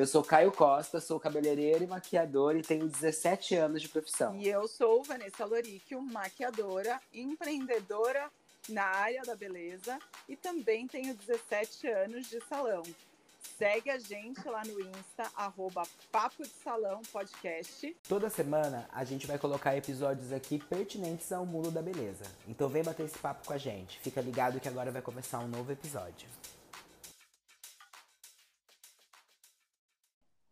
Eu sou Caio Costa, sou cabeleireiro e maquiador e tenho 17 anos de profissão. E eu sou Vanessa Loricchio, maquiadora, empreendedora na área da beleza e também tenho 17 anos de salão. Segue a gente lá no Insta, arroba Papo de Salão Podcast. Toda semana a gente vai colocar episódios aqui pertinentes ao mundo da beleza. Então vem bater esse papo com a gente. Fica ligado que agora vai começar um novo episódio.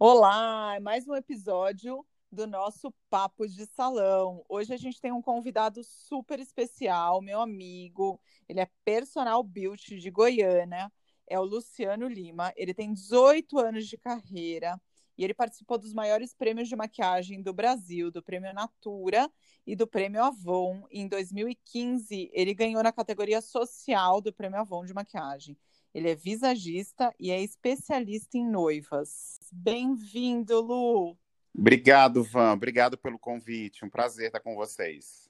Olá, é mais um episódio do nosso Papo de Salão. Hoje a gente tem um convidado super especial, meu amigo. Ele é personal beauty de Goiânia é o Luciano Lima. Ele tem 18 anos de carreira e ele participou dos maiores prêmios de maquiagem do Brasil, do Prêmio Natura e do Prêmio Avon. Em 2015, ele ganhou na categoria social do Prêmio Avon de maquiagem. Ele é visagista e é especialista em noivas. Bem-vindo, Lu! Obrigado, Van. Obrigado pelo convite. Um prazer estar com vocês.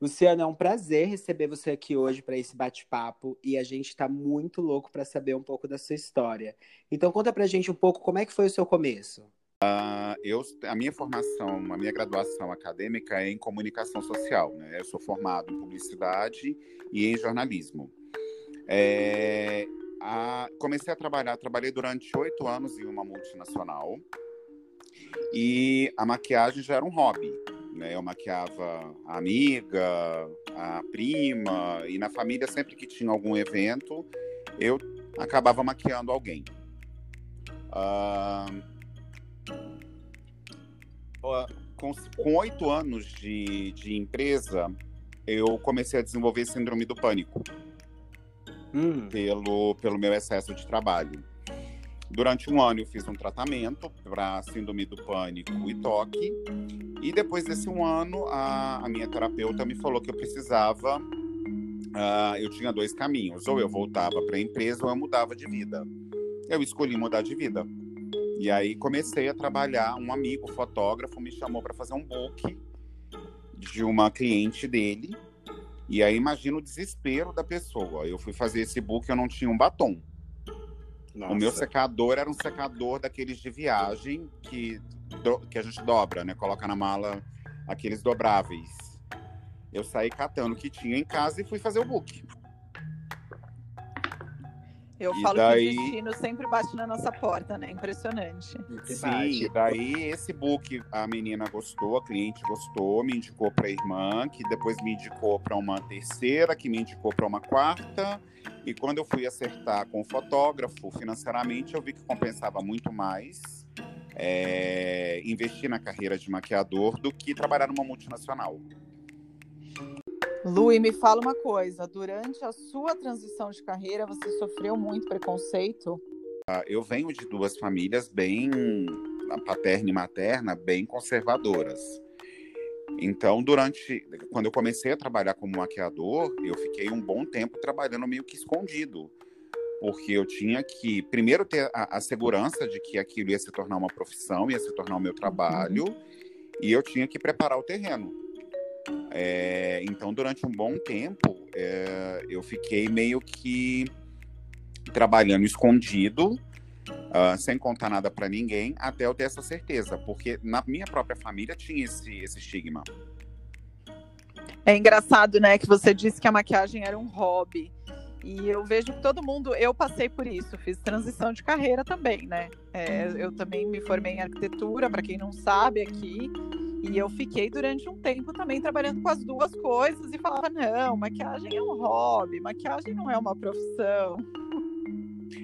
Luciano, é um prazer receber você aqui hoje para esse bate-papo e a gente está muito louco para saber um pouco da sua história. Então conta para a gente um pouco como é que foi o seu começo. Uh, eu, a minha formação, a minha graduação acadêmica é em comunicação social. Né? Eu sou formado em publicidade e em jornalismo. É, a, comecei a trabalhar, trabalhei durante oito anos em uma multinacional e a maquiagem já era um hobby. Né? Eu maquiava a amiga, a prima, e na família, sempre que tinha algum evento, eu acabava maquiando alguém. Uh, com oito anos de, de empresa, eu comecei a desenvolver síndrome do pânico hum. pelo, pelo meu excesso de trabalho. Durante um ano eu fiz um tratamento para síndrome do pânico e toque. E depois desse um ano, a, a minha terapeuta me falou que eu precisava. Uh, eu tinha dois caminhos: ou eu voltava para a empresa ou eu mudava de vida. Eu escolhi mudar de vida. E aí comecei a trabalhar. Um amigo fotógrafo me chamou para fazer um book de uma cliente dele. E aí imagina o desespero da pessoa. Eu fui fazer esse book, eu não tinha um batom. Nossa. O meu secador era um secador daqueles de viagem que, que a gente dobra, né? Coloca na mala aqueles dobráveis. Eu saí catando o que tinha em casa e fui fazer o book. Eu e falo daí... que o destino sempre bate na nossa porta, né? Impressionante. Sim, daí esse book a menina gostou, a cliente gostou, me indicou para a irmã, que depois me indicou para uma terceira, que me indicou para uma quarta, e quando eu fui acertar com o fotógrafo financeiramente, eu vi que compensava muito mais é, investir na carreira de maquiador do que trabalhar numa multinacional. Lu, e me fala uma coisa: durante a sua transição de carreira, você sofreu muito preconceito? Ah, eu venho de duas famílias bem, paterna e materna, bem conservadoras. Então, durante. Quando eu comecei a trabalhar como maquiador, eu fiquei um bom tempo trabalhando meio que escondido. Porque eu tinha que, primeiro, ter a, a segurança de que aquilo ia se tornar uma profissão, ia se tornar o meu trabalho, uhum. e eu tinha que preparar o terreno. É, então, durante um bom tempo, é, eu fiquei meio que trabalhando escondido, uh, sem contar nada para ninguém, até eu ter essa certeza, porque na minha própria família tinha esse, esse estigma. É engraçado, né, que você disse que a maquiagem era um hobby. E eu vejo que todo mundo, eu passei por isso, fiz transição de carreira também, né? É, eu também me formei em arquitetura, para quem não sabe aqui, e eu fiquei durante um tempo também trabalhando com as duas coisas e falava: não, maquiagem é um hobby, maquiagem não é uma profissão.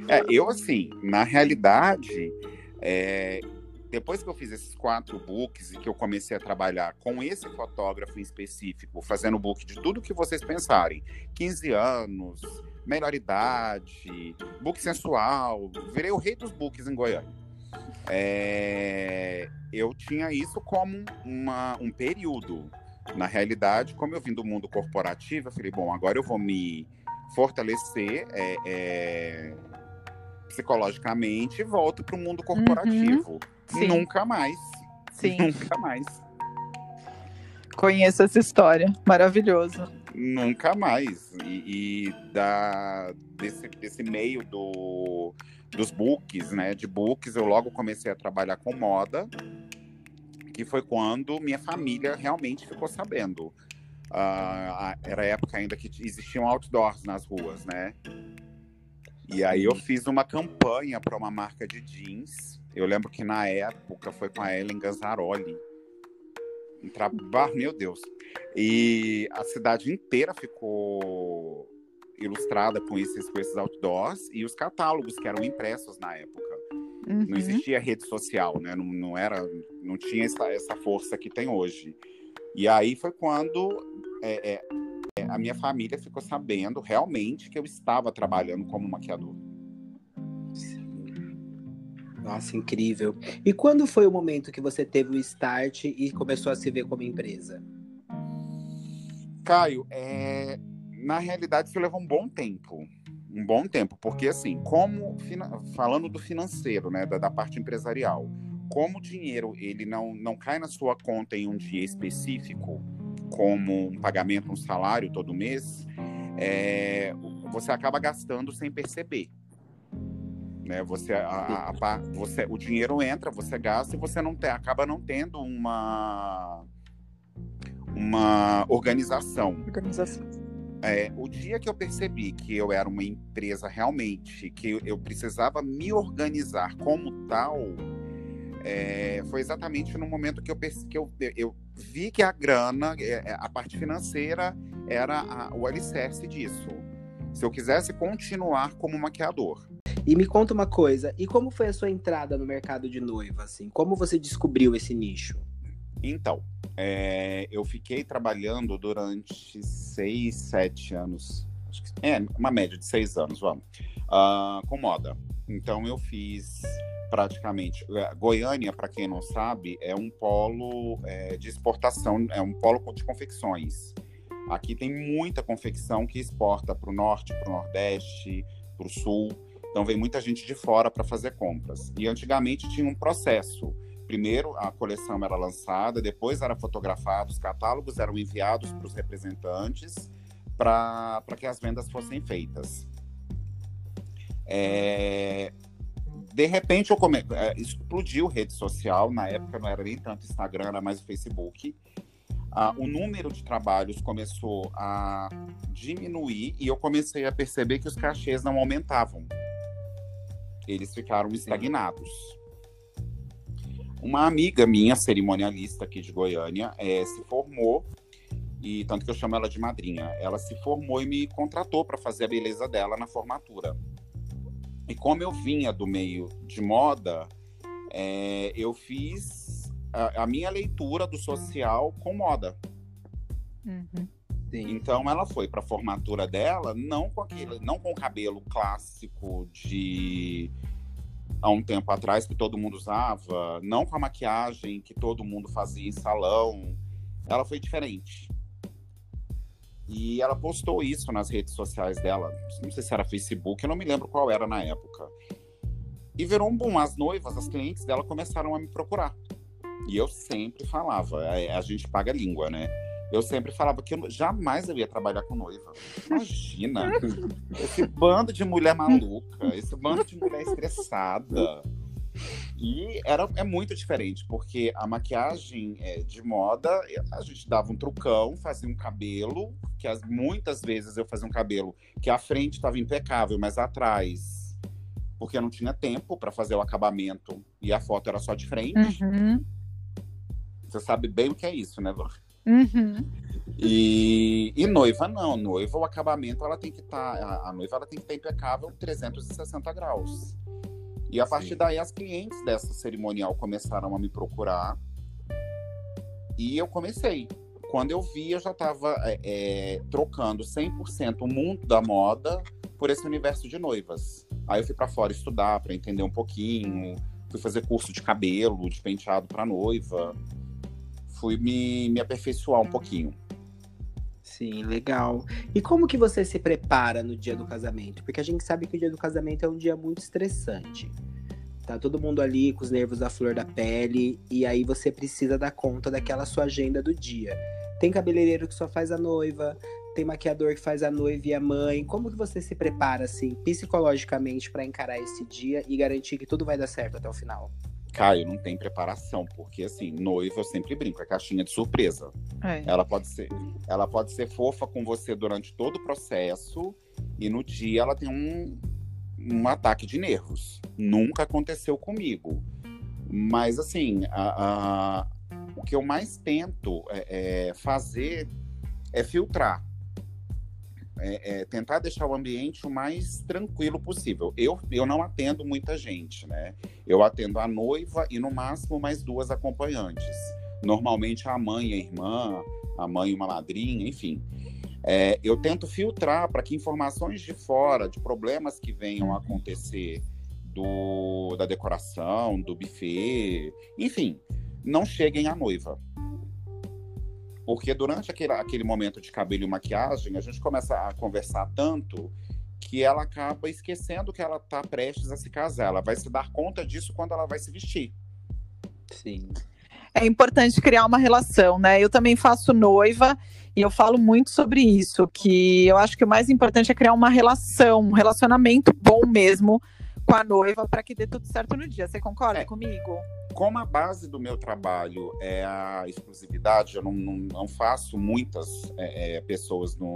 É, eu, assim, na realidade, é, depois que eu fiz esses quatro books e que eu comecei a trabalhar com esse fotógrafo em específico, fazendo book de tudo que vocês pensarem, 15 anos, melhor idade, book sensual, virei o rei dos books em Goiânia. É, eu tinha isso como uma, um período. Na realidade, como eu vim do mundo corporativo, eu falei, bom, agora eu vou me fortalecer é, é, psicologicamente e volto para o mundo uhum. corporativo. Uhum. Nunca mais. Sim. Nunca mais. Conheço essa história. Maravilhoso. Nunca mais. E, e da, desse, desse meio do, dos books, né? De books, eu logo comecei a trabalhar com moda, que foi quando minha família realmente ficou sabendo. Uh, era a época ainda que existiam outdoors nas ruas, né? E aí eu fiz uma campanha para uma marca de jeans. Eu lembro que na época foi com a Ellen Ganzaroli. Um trabalho, meu Deus. E a cidade inteira ficou ilustrada com esses, com esses outdoors e os catálogos que eram impressos na época. Uhum. Não existia rede social, né? Não, não era, não tinha essa, essa força que tem hoje. E aí foi quando é, é, é, a minha família ficou sabendo realmente que eu estava trabalhando como maquiador. Nossa, incrível. E quando foi o momento que você teve o start e começou a se ver como empresa? Caio, é... na realidade isso levou um bom tempo. Um bom tempo, porque assim, como falando do financeiro, né, da, da parte empresarial, como o dinheiro ele não, não cai na sua conta em um dia específico, como um pagamento, um salário todo mês, é, você acaba gastando sem perceber. Né? Você, a, a, você, o dinheiro entra, você gasta e você não tem, acaba não tendo uma uma organização. Organização. É, o dia que eu percebi que eu era uma empresa realmente, que eu precisava me organizar como tal, é, foi exatamente no momento que eu, que eu, eu vi que a grana, é, é, a parte financeira, era a, o alicerce disso. Se eu quisesse continuar como maquiador. E me conta uma coisa, e como foi a sua entrada no mercado de noiva, assim? Como você descobriu esse nicho? Então, é, eu fiquei trabalhando durante seis, sete anos, é, uma média de seis anos, vamos, uh, com moda. Então, eu fiz praticamente. É, Goiânia, para quem não sabe, é um polo é, de exportação, é um polo de confecções. Aqui tem muita confecção que exporta para o norte, para o nordeste, para o sul. Então vem muita gente de fora para fazer compras. E antigamente tinha um processo. Primeiro a coleção era lançada, depois era fotografado, os catálogos eram enviados para os representantes para que as vendas fossem feitas. É, de repente eu come... É, explodiu rede social, na época não era nem tanto Instagram, era mais o Facebook. Ah, o número de trabalhos começou a diminuir e eu comecei a perceber que os cachês não aumentavam eles ficaram estagnados. Uma amiga minha, cerimonialista aqui de Goiânia, é, se formou, e tanto que eu chamo ela de madrinha. Ela se formou e me contratou para fazer a beleza dela na formatura. E como eu vinha do meio de moda, é, eu fiz a, a, minha leitura do social com moda. Uhum. Então ela foi para a formatura dela não com aquele, não com o cabelo clássico de há um tempo atrás que todo mundo usava, não com a maquiagem que todo mundo fazia em salão. Ela foi diferente. E ela postou isso nas redes sociais dela. Não sei se era Facebook, eu não me lembro qual era na época. E virou um boom. As noivas, as clientes dela começaram a me procurar. E eu sempre falava, a, a gente paga língua, né? Eu sempre falava que eu jamais eu ia trabalhar com noiva. Imagina! esse bando de mulher maluca, esse bando de mulher estressada. E era, é muito diferente, porque a maquiagem é, de moda, a gente dava um trucão, fazia um cabelo, que as, muitas vezes eu fazia um cabelo que a frente estava impecável, mas atrás, porque eu não tinha tempo para fazer o acabamento e a foto era só de frente. Uhum. Você sabe bem o que é isso, né, Lu? Uhum. E, e, noiva não, noiva o acabamento ela tem que estar, tá, a, a, noiva ela tem que estar impecável 360 graus. E a partir Sim. daí as clientes dessa cerimonial começaram a me procurar e eu comecei. Quando eu vi, eu já estava é, é, trocando 100% o mundo da moda por esse universo de noivas. Aí eu fui para fora estudar para entender um pouquinho, fui fazer curso de cabelo, de penteado para noiva fui me, me aperfeiçoar um pouquinho. Sim, legal. E como que você se prepara no dia do casamento? Porque a gente sabe que o dia do casamento é um dia muito estressante. Tá todo mundo ali com os nervos à flor da pele e aí você precisa dar conta daquela sua agenda do dia. Tem cabeleireiro que só faz a noiva, tem maquiador que faz a noiva e a mãe. Como que você se prepara, assim, psicologicamente, para encarar esse dia e garantir que tudo vai dar certo até o final? Caio, não tem preparação, porque assim, noiva eu sempre brinco, é caixinha de surpresa. É. Ela pode ser, ela pode ser fofa com você durante todo o processo e no dia ela tem um, um ataque de nervos. Nunca aconteceu comigo. Mas assim, a, a, o que eu mais tento é, é fazer é filtrar é, é, tentar deixar o ambiente o mais tranquilo possível. Eu, eu não atendo muita gente, né? Eu atendo a noiva e no máximo mais duas acompanhantes. Normalmente a mãe e a irmã, a mãe e uma madrinha, enfim. É, eu tento filtrar para que informações de fora, de problemas que venham a acontecer do, da decoração, do buffet, enfim, não cheguem à noiva. Porque durante aquele, aquele momento de cabelo e maquiagem, a gente começa a conversar tanto que ela acaba esquecendo que ela está prestes a se casar. Ela vai se dar conta disso quando ela vai se vestir. Sim. É importante criar uma relação, né? Eu também faço noiva e eu falo muito sobre isso, que eu acho que o mais importante é criar uma relação, um relacionamento bom mesmo com a noiva para que dê tudo certo no dia. Você concorda é. comigo? como a base do meu trabalho é a exclusividade, eu não, não, não faço muitas é, é, pessoas no,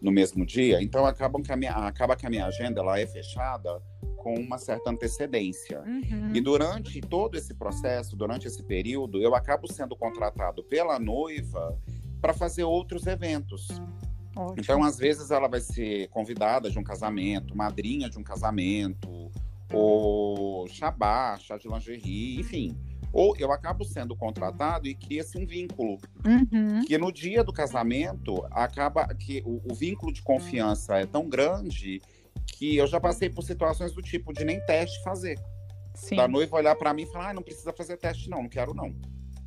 no mesmo dia, então acaba que, a minha, acaba que a minha agenda ela é fechada com uma certa antecedência. Uhum. E durante todo esse processo, durante esse período, eu acabo sendo contratado pela noiva para fazer outros eventos. Ótimo. Então, às vezes, ela vai ser convidada de um casamento, madrinha de um casamento, ou chabá, chá de lingerie, enfim. Ou eu acabo sendo contratado e cria-se um vínculo. Uhum. Que no dia do casamento acaba que o, o, vínculo de confiança é tão grande que eu já passei por situações do tipo de nem teste fazer. Sim. Da noiva olhar para mim e falar: ah, não precisa fazer teste, não, não quero, não.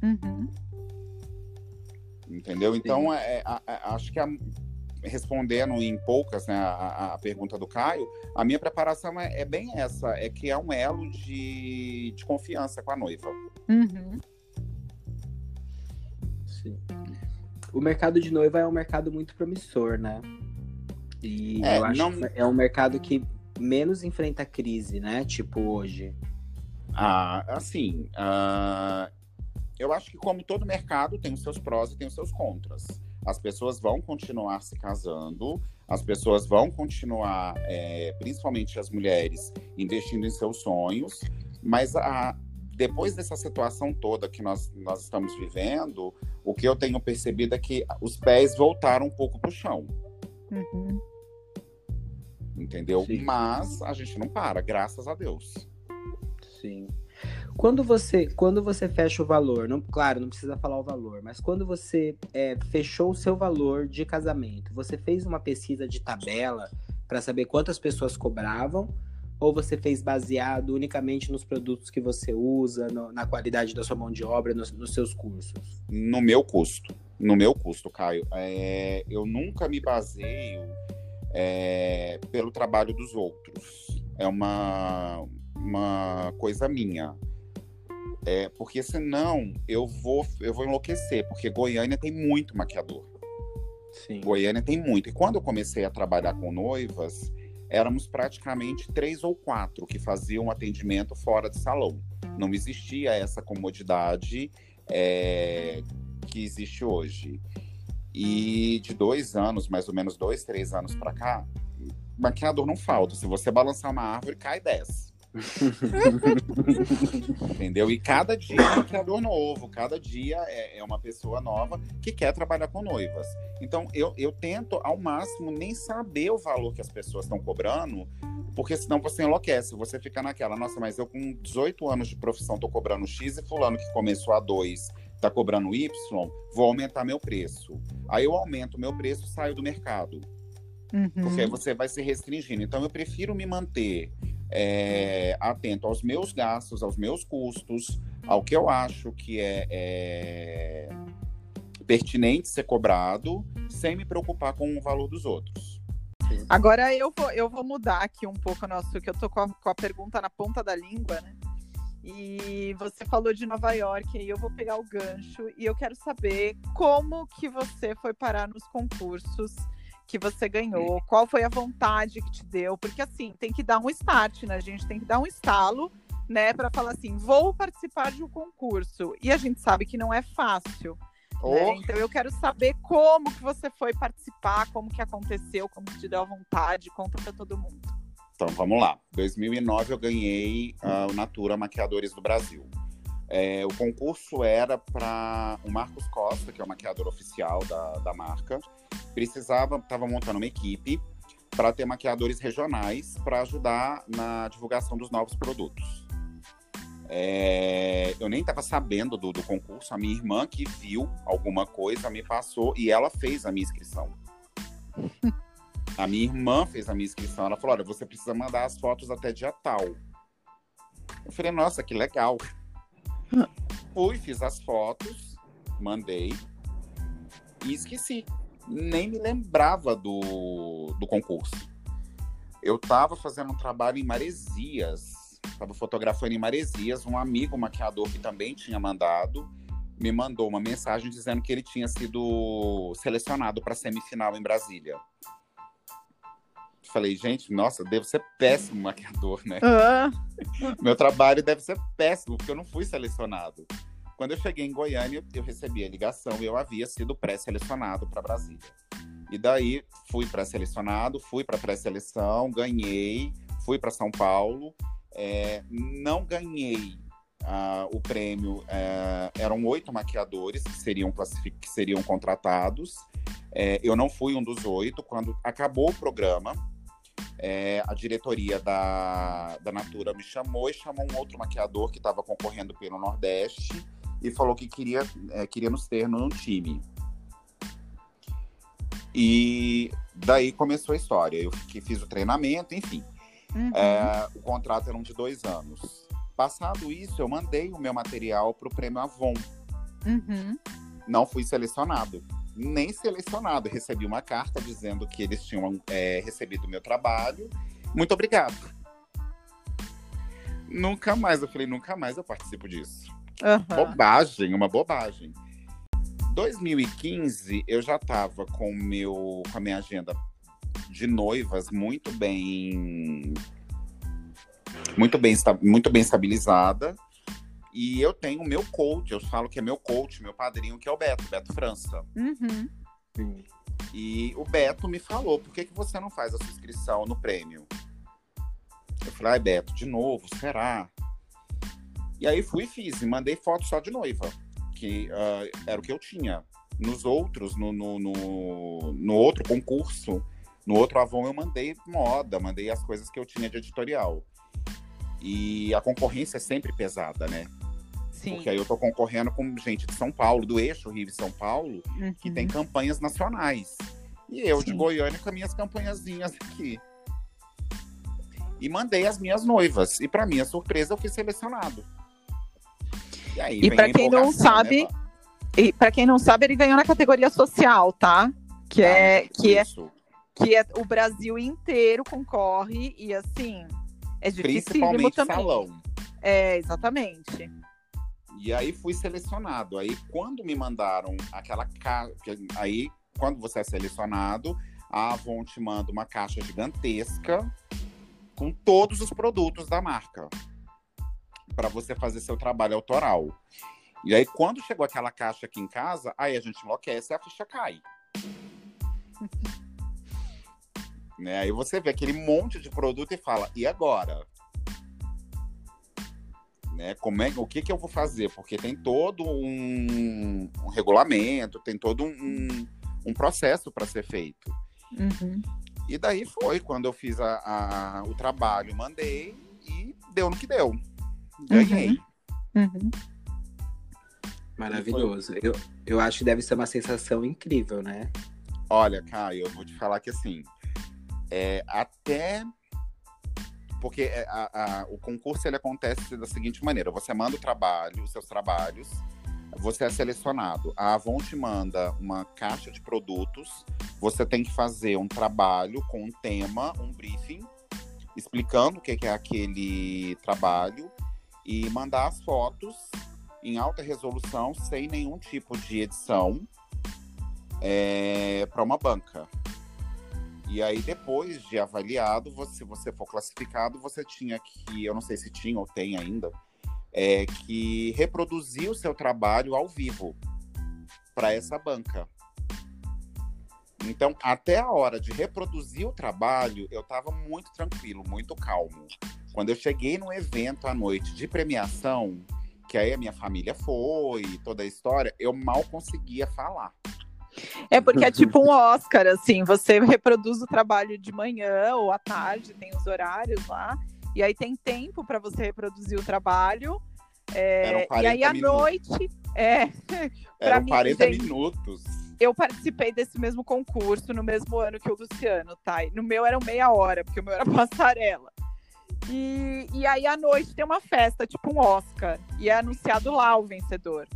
Uhum. Entendeu? Então, é, é, é, acho que a, respondendo em poucas né, a, a, pergunta do Caio, a minha preparação é, é, bem essa, é criar um elo de, de confiança com a noiva. Uhum. Sim. O mercado de noiva é um mercado muito promissor, né? E é, eu acho não... que é um mercado que menos enfrenta crise, né? Tipo hoje. Ah, assim, uh, eu acho que como todo mercado tem os seus prós e tem os seus contras as pessoas vão continuar se casando, as pessoas vão continuar, é, principalmente as mulheres, investindo em seus sonhos, mas a, depois dessa situação toda que nós, nós estamos vivendo, o que eu tenho percebido é que os pés voltaram um pouco para o chão. Uhum. Entendeu? Sim. Mas a gente não para, graças a Deus. Sim. Quando você, quando você fecha o valor, não, claro, não precisa falar o valor, mas quando você é, fechou o seu valor de casamento, você fez uma pesquisa de tabela para saber quantas pessoas cobravam? Ou você fez baseado unicamente nos produtos que você usa, no, na qualidade da sua mão de obra, nos, nos seus cursos? No meu custo. No meu custo, Caio. É, eu nunca me baseio é, pelo trabalho dos outros. É uma, uma coisa minha. É, porque senão eu vou, eu vou enlouquecer, porque Goiânia tem muito maquiador. Sim. Goiânia tem muito. E quando eu comecei a trabalhar com noivas, éramos praticamente três ou quatro que faziam atendimento fora de salão. Não existia essa comodidade é, que existe hoje. E de dois anos, mais ou menos dois, três anos para cá, maquiador não falta. Se você balançar uma árvore, cai dez. Entendeu? E cada dia é um criador novo, cada dia é, é, uma pessoa nova que quer trabalhar com noivas. Então eu, eu tento ao máximo nem saber o valor que as pessoas estão cobrando, porque senão você enlouquece. Você fica naquela, nossa, mas eu com 18 anos de profissão tô cobrando X e fulano que começou a 2 tá cobrando Y, vou aumentar meu preço. Aí eu aumento meu preço, saio do mercado. Uhum. Porque aí você vai se restringindo. Então eu prefiro me manter é, atento aos meus gastos, aos meus custos, ao que eu acho que é, é pertinente ser cobrado, sem me preocupar com o valor dos outros. Agora eu vou, eu vou mudar aqui um pouco nosso, que eu tô com a, com a pergunta na ponta da língua, né? E você falou de Nova York, aí eu vou pegar o gancho e eu quero saber como que você foi parar nos concursos que você ganhou, qual foi a vontade que te deu, porque assim, tem que dar um start, né? A gente tem que dar um estalo, né, para falar assim, vou participar de um concurso. E a gente sabe que não é fácil. Né? Oh. Né? Então eu quero saber como que você foi participar, como que aconteceu, como que te deu a vontade, conta para todo mundo. Então vamos lá. 2009 eu ganhei uh, o Natura Maquiadores do Brasil. É, o concurso era para o Marcos Costa, que é o maquiador oficial da, da marca. Precisava, estava montando uma equipe para ter maquiadores regionais para ajudar na divulgação dos novos produtos. É, eu nem estava sabendo do, do, concurso, a minha irmã que viu alguma coisa me passou e ela fez a minha inscrição. a minha irmã fez a minha inscrição. Ela falou: Olha, você precisa mandar as fotos até dia tal. Eu falei: Nossa, que legal. Fui, fiz as fotos, mandei e esqueci. Nem me lembrava do, do concurso. Eu estava fazendo um trabalho em Maresias, estava fotografando em Maresias. Um amigo maquiador que também tinha mandado me mandou uma mensagem dizendo que ele tinha sido selecionado para semifinal em Brasília. Falei, gente, nossa, devo ser péssimo maquiador, né? Uhum. Meu trabalho deve ser péssimo, porque eu não fui selecionado. Quando eu cheguei em Goiânia, eu recebi a ligação e eu havia sido pré-selecionado para Brasília. E daí fui pré-selecionado, fui para pré-seleção, ganhei, fui para São Paulo. É, não ganhei uh, o prêmio, uh, eram oito maquiadores que seriam, que seriam contratados. É, eu não fui um dos oito. Quando acabou o programa, é, a diretoria da, da Natura me chamou e chamou um outro maquiador que estava concorrendo pelo Nordeste e falou que queria, é, queria nos ter no time. E daí começou a história. Eu que fiz o treinamento, enfim. Uhum. É, o contrato era um de dois anos. Passado isso, eu mandei o meu material para o Prêmio Avon. Uhum. Não fui selecionado nem selecionado. Recebi uma carta dizendo que eles tinham é, recebido o meu trabalho. Muito obrigado. Nunca mais, eu falei, nunca mais eu participo disso. Uhum. Bobagem, uma bobagem. 2015, eu já estava com, meu, com a minha agenda de noivas muito bem muito bem, muito bem estabilizada. E eu tenho o meu coach, eu falo que é meu coach, meu padrinho, que é o Beto, Beto França. Uhum. E o Beto me falou, por que, que você não faz a sua inscrição no prêmio? Eu falei, ai, Beto, de novo, será? E aí fui e fiz, e mandei foto só de noiva, que uh, era o que eu tinha. Nos outros, no, no, no, no outro concurso, no outro Avon, eu mandei moda, mandei as coisas que eu tinha de editorial. E a concorrência é sempre pesada, né? Sim. Porque aí eu tô concorrendo com gente de São Paulo, do eixo Rio e São Paulo, uhum. que tem campanhas nacionais. E eu Sim. de Goiânia com as minhas campanhazinhas aqui. E mandei as minhas noivas. E para minha surpresa, eu fui selecionado. E aí, e para quem não né, sabe, né, e para quem não sabe, ele ganhou na categoria social, tá? Que ah, é que é que é o Brasil inteiro concorre e assim é difícil Principalmente também. salão. É, exatamente. E aí fui selecionado. Aí quando me mandaram aquela caixa, aí quando você é selecionado, a Avon te manda uma caixa gigantesca com todos os produtos da marca para você fazer seu trabalho autoral. E aí quando chegou aquela caixa aqui em casa, aí a gente enlouquece e a ficha cai. né? Aí você vê aquele monte de produto e fala: "E agora?" Né? Como é, o que, que eu vou fazer? Porque tem todo um, um regulamento, tem todo um, um processo para ser feito. Uhum. E daí foi quando eu fiz a, a, o trabalho, mandei e deu no que deu. Ganhei. Uhum. Uhum. Maravilhoso. Eu, eu acho que deve ser uma sensação incrível, né? Olha, Caio, eu vou te falar que assim, é, até porque é, a, a, o concurso ele acontece da seguinte maneira: você manda o trabalho, os seus trabalhos, você é selecionado. A Avon te manda uma caixa de produtos, você tem que fazer um trabalho com um tema, um briefing, explicando o que é aquele trabalho. e mandar as fotos em alta resolução, sem nenhum tipo de edição, é, para uma banca. E aí, depois de avaliado, você, se você for classificado, você tinha que, eu não sei se tinha ou tem ainda, é, que reproduzir o seu trabalho ao vivo para essa banca. Então, até a hora de reproduzir o trabalho, eu estava muito tranquilo, muito calmo. Quando eu cheguei no evento à noite de premiação, que aí a minha família foi, toda a história, eu mal conseguia falar. É porque é tipo um Oscar, assim, você reproduz o trabalho de manhã ou à tarde, tem os horários lá, e aí tem tempo para você reproduzir o trabalho. É, e aí à noite. É, Eram mim, 40 gente, minutos eu participei desse mesmo concurso no mesmo ano que o Luciano, tá? No meu era meia hora, porque o meu era passarela. E, e aí à noite tem uma festa, tipo um Oscar, e é anunciado lá o vencedor.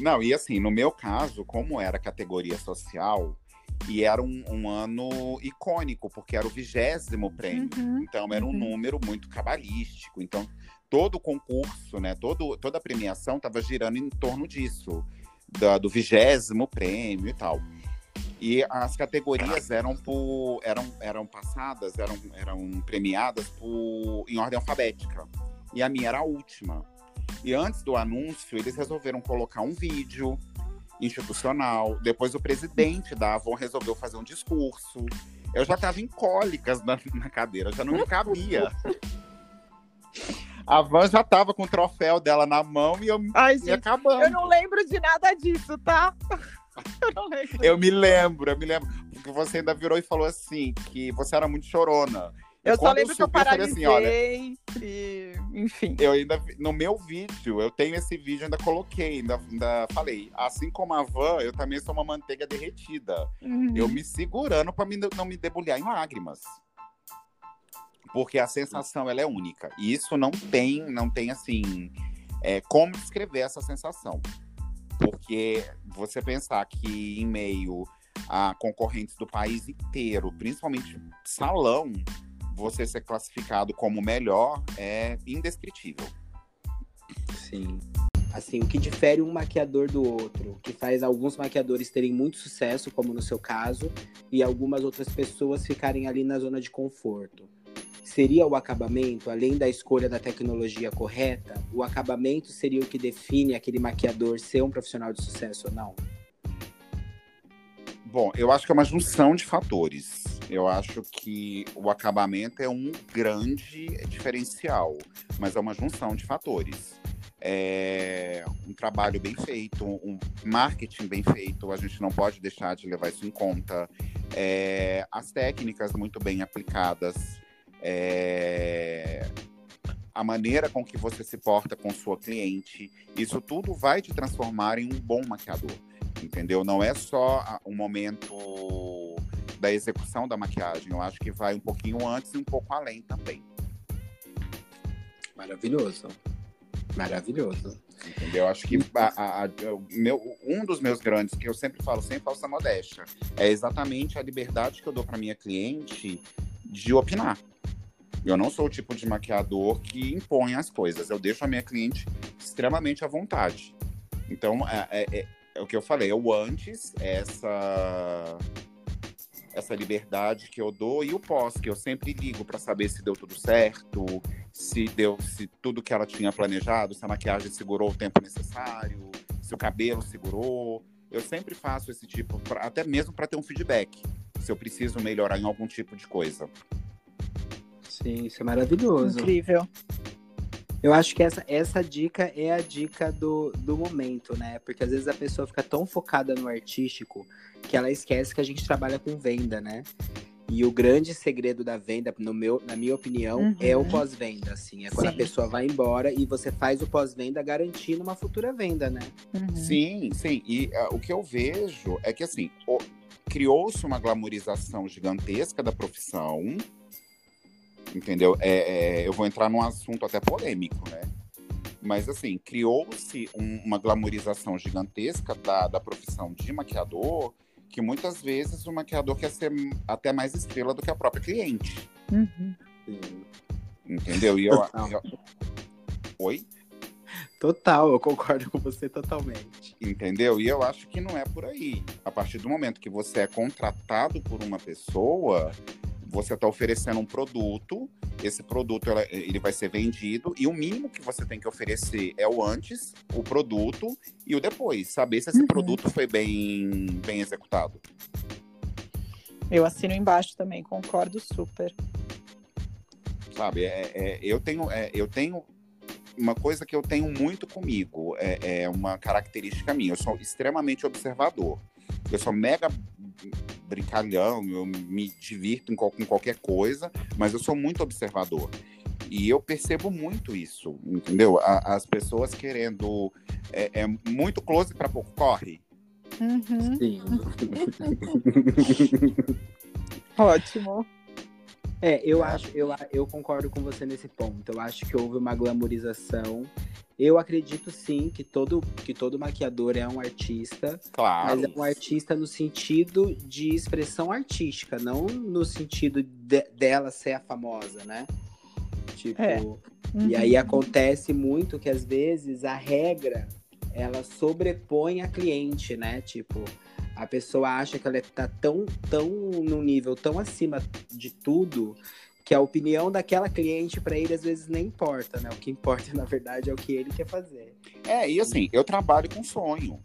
Não, e assim, no meu caso, como era categoria social, e era um, um ano icônico, porque era o vigésimo prêmio. Uhum, então era um uhum. número muito cabalístico. Então, todo o concurso, né, todo, toda a premiação estava girando em torno disso da, do vigésimo prêmio e tal. E as categorias eram por, eram, eram passadas, eram, eram premiadas por, em ordem alfabética. E a minha era a última. E antes do anúncio, eles resolveram colocar um vídeo institucional. Depois o presidente da Avon resolveu fazer um discurso. Eu já estava em cólicas na, na cadeira, já não me cabia. A Van já tava com o troféu dela na mão e eu Ai, gente, acabando. Eu não lembro de nada disso, tá? Eu não lembro. Eu me lembro, eu me lembro. Porque você ainda virou e falou assim, que você era muito chorona. Eu só lembro eu que eu paralisei, eu assim, olha, e... enfim. Eu ainda, no meu vídeo, eu tenho esse vídeo, ainda coloquei, ainda, ainda falei, assim como a Van, eu também sou uma manteiga derretida. Uhum. Eu me segurando para não me debulhar em lágrimas porque a sensação ela é única. E isso não tem, não tem assim, é, como descrever essa sensação. Porque você pensar que em meio a concorrentes do país inteiro, principalmente salão, você ser classificado como melhor é indescritível. Sim. Assim, o que difere um maquiador do outro, que faz alguns maquiadores terem muito sucesso, como no seu caso, e algumas outras pessoas ficarem ali na zona de conforto seria o acabamento, além da escolha da tecnologia correta, o acabamento seria o que define aquele maquiador ser um profissional de sucesso ou não? Bom, eu acho que é uma junção de fatores. Eu acho que o acabamento é um grande diferencial, mas é uma junção de fatores. É um trabalho bem feito, um marketing bem feito, a gente não pode deixar de levar isso em conta. É, as técnicas muito bem aplicadas, é, a maneira com que você se porta com sua cliente, isso tudo vai te transformar em um bom maquiador, entendeu? Não é só o momento da execução da maquiagem, eu acho que vai um pouquinho antes e um pouco além também. Maravilhoso. Maravilhoso. Entendeu? Acho que a, a, a, meu, um dos meus grandes, que eu sempre falo sem falsa modéstia, é exatamente a liberdade que eu dou para minha cliente de opinar. Eu não sou o tipo de maquiador que impõe as coisas. Eu deixo a minha cliente extremamente à vontade. Então, é, é, é, é o que eu falei. Eu antes, essa essa liberdade que eu dou e o pós, que eu sempre ligo para saber se deu tudo certo, se deu se tudo que ela tinha planejado, se a maquiagem segurou o tempo necessário, se o cabelo segurou. Eu sempre faço esse tipo, pra, até mesmo para ter um feedback, se eu preciso melhorar em algum tipo de coisa. Sim, isso é maravilhoso. Incrível. Eu acho que essa, essa dica é a dica do, do momento, né? Porque às vezes a pessoa fica tão focada no artístico que ela esquece que a gente trabalha com venda, né? E o grande segredo da venda, no meu, na minha opinião, uhum. é o pós-venda, assim. É quando sim. a pessoa vai embora e você faz o pós-venda garantindo uma futura venda, né? Uhum. Sim, sim. E uh, o que eu vejo é que, assim, criou-se uma glamorização gigantesca da profissão, entendeu? É, é, eu vou entrar num assunto até polêmico, né? Mas, assim, criou-se um, uma glamorização gigantesca da, da profissão de maquiador, que muitas vezes o maquiador quer ser até mais estrela do que a própria cliente. Uhum. Entendeu? E eu, eu, Oi? Total, eu concordo com você totalmente. Entendeu? E eu acho que não é por aí. A partir do momento que você é contratado por uma pessoa, você está oferecendo um produto, esse produto ele vai ser vendido, e o mínimo que você tem que oferecer é o antes, o produto e o depois. Saber se esse uhum. produto foi bem, bem executado. Eu assino embaixo também, concordo super. Sabe, é, é eu, tenho, é, eu tenho uma coisa que eu tenho muito comigo, é, é uma característica minha. Eu sou extremamente observador. Eu sou mega brincalhão, eu me divirto com qualquer coisa, mas eu sou muito observador. E eu percebo muito isso, entendeu? as pessoas querendo. É, é muito close para pouco corre. Uhum. Sim. Ótimo. É, eu acho, eu, eu concordo com você nesse ponto. Eu acho que houve uma glamorização. Eu acredito sim que todo, que todo maquiador é um artista. Claro. Mas é um artista no sentido de expressão artística, não no sentido de, dela ser a famosa, né? Tipo. É. Uhum. E aí acontece muito que às vezes a regra ela sobrepõe a cliente, né? Tipo, a pessoa acha que ela está tão, tão no nível tão acima de tudo que a opinião daquela cliente para ele às vezes nem importa, né? O que importa na verdade é o que ele quer fazer. É, e assim, eu trabalho com sonho.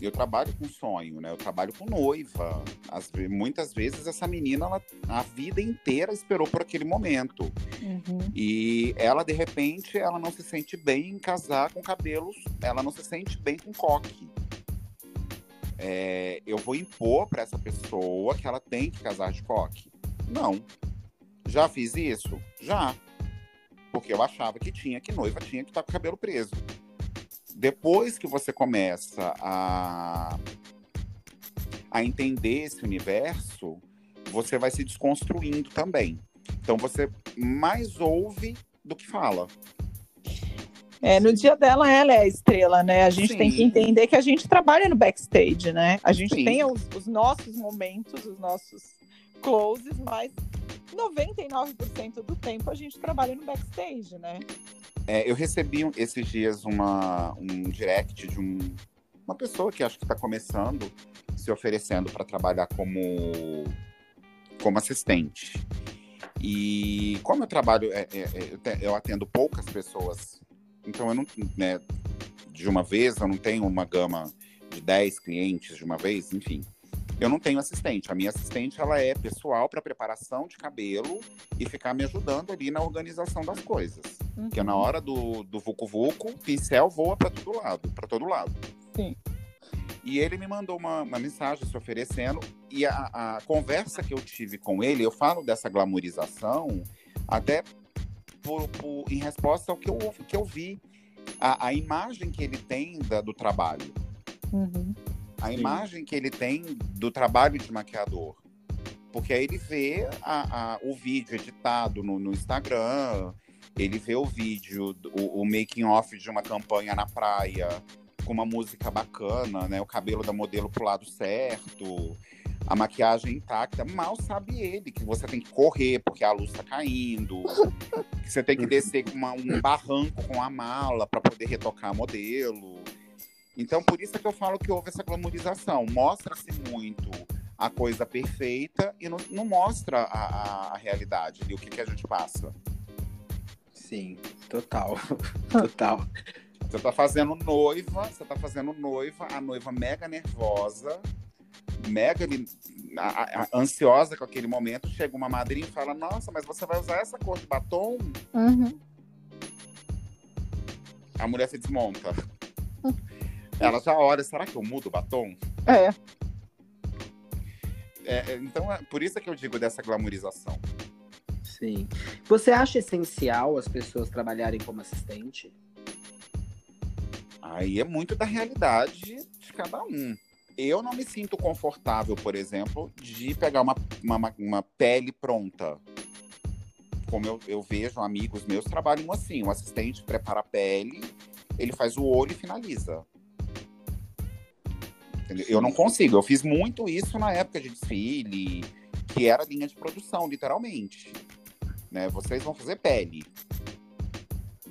Eu trabalho com sonho, né? Eu trabalho com noiva. As, muitas vezes essa menina, ela, a vida inteira esperou por aquele momento. Uhum. E ela, de repente, ela não se sente bem em casar com cabelos, ela não se sente bem com coque é, eu vou impor para essa pessoa que ela tem que casar de coque. Não. Já fiz isso? Já. Porque eu achava que tinha, que noiva tinha que estar tá com o cabelo preso. Depois que você começa a, a entender esse universo, você vai se desconstruindo também. Então você mais ouve do que fala. É, no dia dela, ela é a estrela, né? A gente Sim. tem que entender que a gente trabalha no backstage, né? A gente Sim. tem os, os, nossos momentos, os nossos closes, mas 99% do tempo a gente trabalha no backstage, né? É, eu recebi esses dias uma, um direct de um, uma pessoa que acho que está começando, se oferecendo para trabalhar como, como assistente. E como eu trabalho, é, é, é eu atendo poucas pessoas então eu não, né, de uma vez, eu não tenho uma gama de 10 clientes de uma vez, enfim. Eu não tenho assistente. A minha assistente ela é pessoal para preparação de cabelo e ficar me ajudando ali na organização das coisas. Uhum. Porque na hora do, do Vucu Vucu, o pincel voa para todo lado, para todo lado. Sim. E ele me mandou uma, uma mensagem se oferecendo. E a, a, conversa que eu tive com ele, eu falo dessa glamorização, até por, por, em resposta ao que eu, que eu vi, a, a imagem que ele tem da, do trabalho. Uhum. A Sim. imagem que ele tem do trabalho de maquiador. Porque aí ele vê a, a, o vídeo editado no, no, Instagram, ele vê o vídeo, o, o making off de uma campanha na praia, com uma música bacana, né? O cabelo da modelo pro lado certo a maquiagem intacta, mal sabe ele que você tem que correr porque a luz está caindo, que você tem que descer com uma, um barranco com a mala para poder retocar modelo. Então, por isso é que eu falo que houve essa glamorização. Mostra-se muito a coisa perfeita e não, não mostra a, a, a, realidade e o que, que a gente passa. Sim, total. total. Você tá fazendo noiva, você tá fazendo noiva, a noiva mega nervosa, mega a, a, ansiosa com aquele momento, chega uma madrinha e fala: Nossa, mas você vai usar essa cor de batom? Uhum. A mulher se desmonta. Ela já olha: será que eu mudo o batom? É. é. então, é por isso é que eu digo dessa glamorização. Sim. Você acha essencial as pessoas trabalharem como assistente? Aí é muito da realidade de cada um eu não me sinto confortável, por exemplo, de pegar uma, uma, uma pele pronta. Como eu, eu vejo amigos meus trabalham assim: o assistente prepara a pele, ele faz o olho e finaliza. Entendeu? Eu não consigo. Eu fiz muito isso na época de desfile, que era linha de produção, literalmente. Né? Vocês vão fazer pele.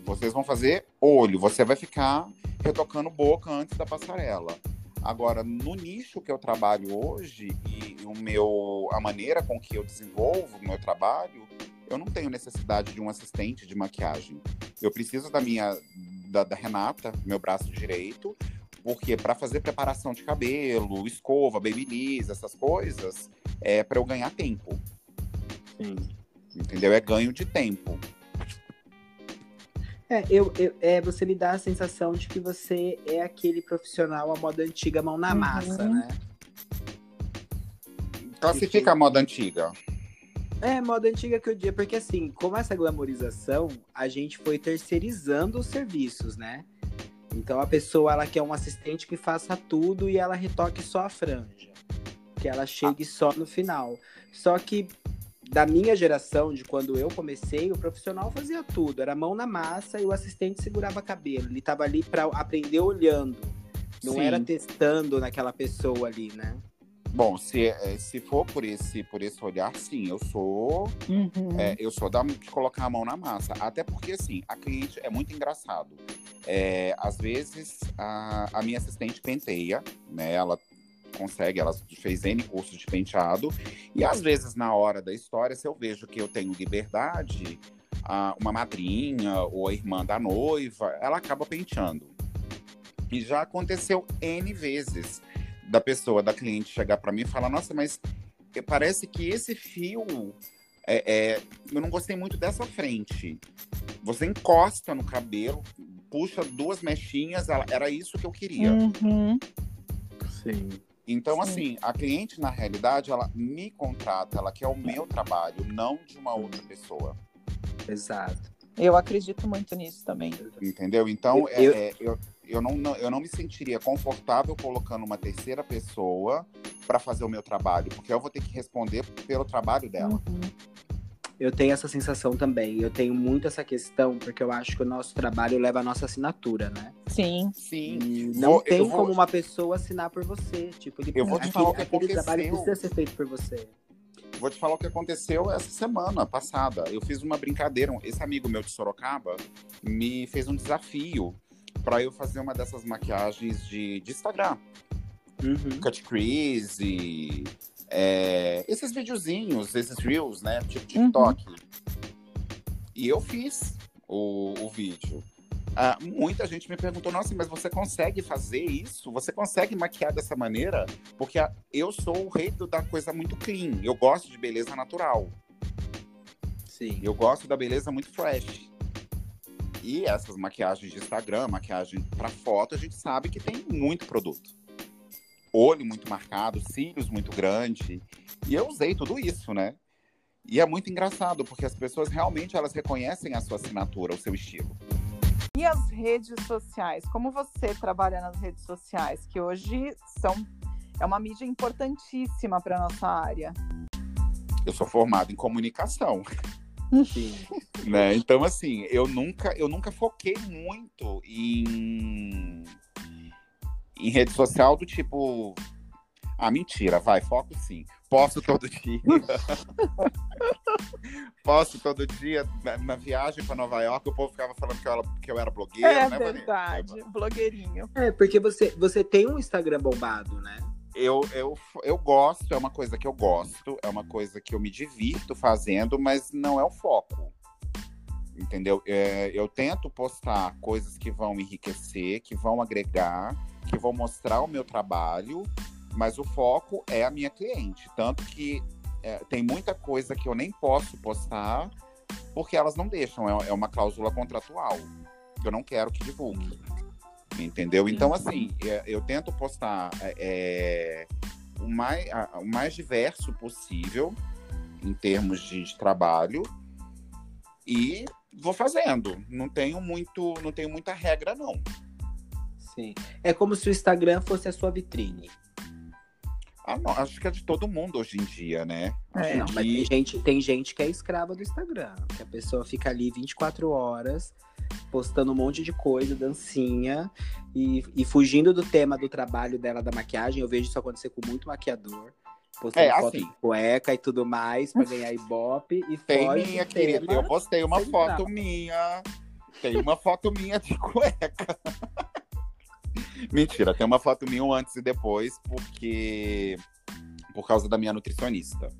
Vocês vão fazer olho, você vai ficar retocando boca antes da passarela. Agora, no nicho que eu trabalho hoje e o meu, a maneira com que eu desenvolvo o meu trabalho, eu não tenho necessidade de um assistente de maquiagem. Eu preciso da minha, da, da Renata, meu braço direito, porque para fazer preparação de cabelo, escova, babyliss, essas coisas, é para eu ganhar tempo. Sim. Entendeu? É ganho de tempo. É, eu, eu, é, você me dá a sensação de que você é aquele profissional à moda antiga, mão na uhum. massa, né? Classifica a moda antiga. É, moda antiga que eu diria, porque assim, como essa glamorização, a gente foi terceirizando os serviços, né? Então a pessoa, ela quer um assistente que faça tudo e ela retoque só a franja. Que ela chegue ah. só no final. Só que da minha geração, de quando eu comecei, o profissional fazia tudo. Era mão na massa e o assistente segurava cabelo. Ele estava ali para aprender olhando. Não Sim. era testando naquela pessoa ali, né? Bom, se, é, se for por esse, por esse olhar, sim, eu sou. Uhum. É, eu sou da, de colocar a mão na massa. Até porque, assim, a cliente é muito engraçado. É, às vezes, a, a minha assistente penteia, né? Ela consegue, ela fez N cursos de penteado. E às vezes, na hora da história, se eu vejo que eu tenho liberdade, a, uma madrinha ou a irmã da noiva, ela acaba penteando. E já aconteceu N vezes da pessoa, da cliente, chegar para mim e falar: Nossa, mas parece que esse fio. É, é, eu não gostei muito dessa frente. Você encosta no cabelo, puxa duas mechinhas, ela, era isso que eu queria. Uhum. Sim. Então, Sim. assim, a cliente, na realidade, ela me contrata, ela quer o meu trabalho, não de uma outra pessoa. Exato. Eu acredito muito nisso também. Entendeu? Então, eu, é, é, eu, eu, não, não, eu não me sentiria confortável colocando uma terceira pessoa para fazer o meu trabalho, porque eu vou ter que responder pelo trabalho dela. Uhum. Eu tenho essa sensação também. Eu tenho muito essa questão, porque eu acho que o nosso trabalho leva a nossa assinatura, né? Sim. Sim. E não vou, tem como uma pessoa assinar por você. Tipo, eu vou te falar o que aquele trabalho precisa ser feito por você. Vou te falar o que aconteceu essa semana passada. Eu fiz uma brincadeira. Esse amigo meu de Sorocaba me fez um desafio para eu fazer uma dessas maquiagens de, de Instagram. Uhum. Cut crease, é, esses videozinhos, esses reels, né? Tipo TikTok. Uhum. E eu fiz o, o vídeo. Ah, muita gente me perguntou, nossa, mas você consegue fazer isso? Você consegue maquiar dessa maneira? Porque eu sou o rei do, da coisa muito clean. Eu gosto de beleza natural. Sim. Eu gosto da beleza muito fresh. E essas maquiagens de Instagram, maquiagem para foto, a gente sabe que tem muito produto olho muito marcado, cílios muito grande. E eu usei tudo isso, né? E é muito engraçado, porque as pessoas realmente elas reconhecem a sua assinatura, o seu estilo. E as redes sociais? Como você trabalha nas redes sociais, que hoje são é uma mídia importantíssima para nossa área? Eu sou formado em comunicação. Sim. né? Então, assim, eu nunca, eu nunca foquei muito em em rede social do tipo. Ah, mentira, vai, foco sim. Posso todo dia. Posso todo dia. Na, na viagem para Nova York, o povo ficava falando que eu era, que eu era blogueira, é né, verdade, Vanessa? blogueirinho. É, porque você, você tem um Instagram bombado, né? Eu, eu, eu gosto, é uma coisa que eu gosto, é uma coisa que eu me divirto fazendo, mas não é o foco. Entendeu? É, eu tento postar coisas que vão enriquecer, que vão agregar, que vão mostrar o meu trabalho, mas o foco é a minha cliente. Tanto que é, tem muita coisa que eu nem posso postar porque elas não deixam, é, é uma cláusula contratual. Eu não quero que divulgue. Entendeu? Então, assim, é, eu tento postar é, é o, mais, o mais diverso possível em termos de, de trabalho e vou fazendo. Não tenho muito, não tenho muita regra, não. Sim. É como se o Instagram fosse a sua vitrine. Ah, não, acho que é de todo mundo hoje em dia, né? É, não, mas tem gente, tem gente que é escrava do Instagram. Que a pessoa fica ali 24 horas postando um monte de coisa, dancinha, e, e fugindo do tema do trabalho dela da maquiagem. Eu vejo isso acontecer com muito maquiador. Postando é, foto assim, de cueca e tudo mais para ganhar ibope. E tem minha querida. Eu postei uma foto minha Tem uma foto minha de cueca. Mentira, tem uma foto minha antes e depois, porque. Por causa da minha nutricionista.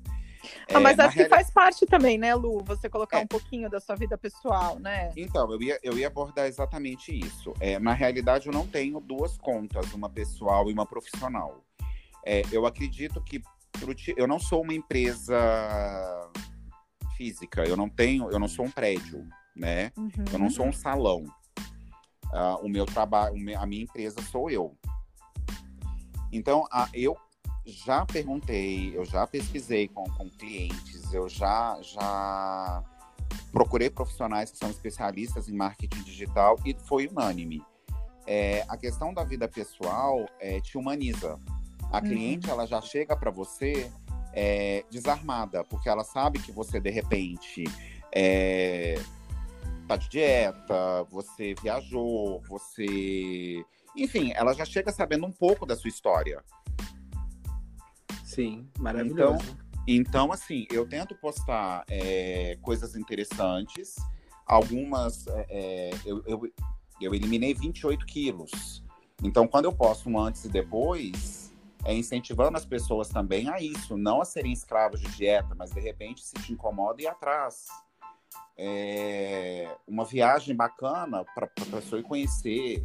Ah, mas é, acho que real... faz parte também, né, Lu? Você colocar é. um pouquinho da sua vida pessoal, né? Então, eu ia, eu ia abordar exatamente isso. É, na realidade, eu não tenho duas contas, uma pessoal e uma profissional. É, eu acredito que eu não sou uma empresa física, eu não tenho, eu não sou um prédio, né? Uhum. Eu não sou um salão. Uh, o meu trabalho, a minha empresa sou eu. Então, a, eu já perguntei, eu já pesquisei com, com clientes, eu já, já procurei profissionais que são especialistas em marketing digital e foi unânime. É, a questão da vida pessoal é, te humaniza. A uhum. cliente ela já chega para você é, desarmada, porque ela sabe que você de repente é, tá de dieta, você viajou, você. Enfim, ela já chega sabendo um pouco da sua história. Sim, maravilhoso. Então, então assim, eu tento postar é, coisas interessantes. Algumas. É, é eu, eu, eu eliminei 28 quilos. Então, quando eu posto um antes e depois, é incentivando as pessoas também a isso, não a serem escravos de dieta, mas de repente se te incomoda e ir atrás é, uma viagem bacana para a pessoa ir conhecer.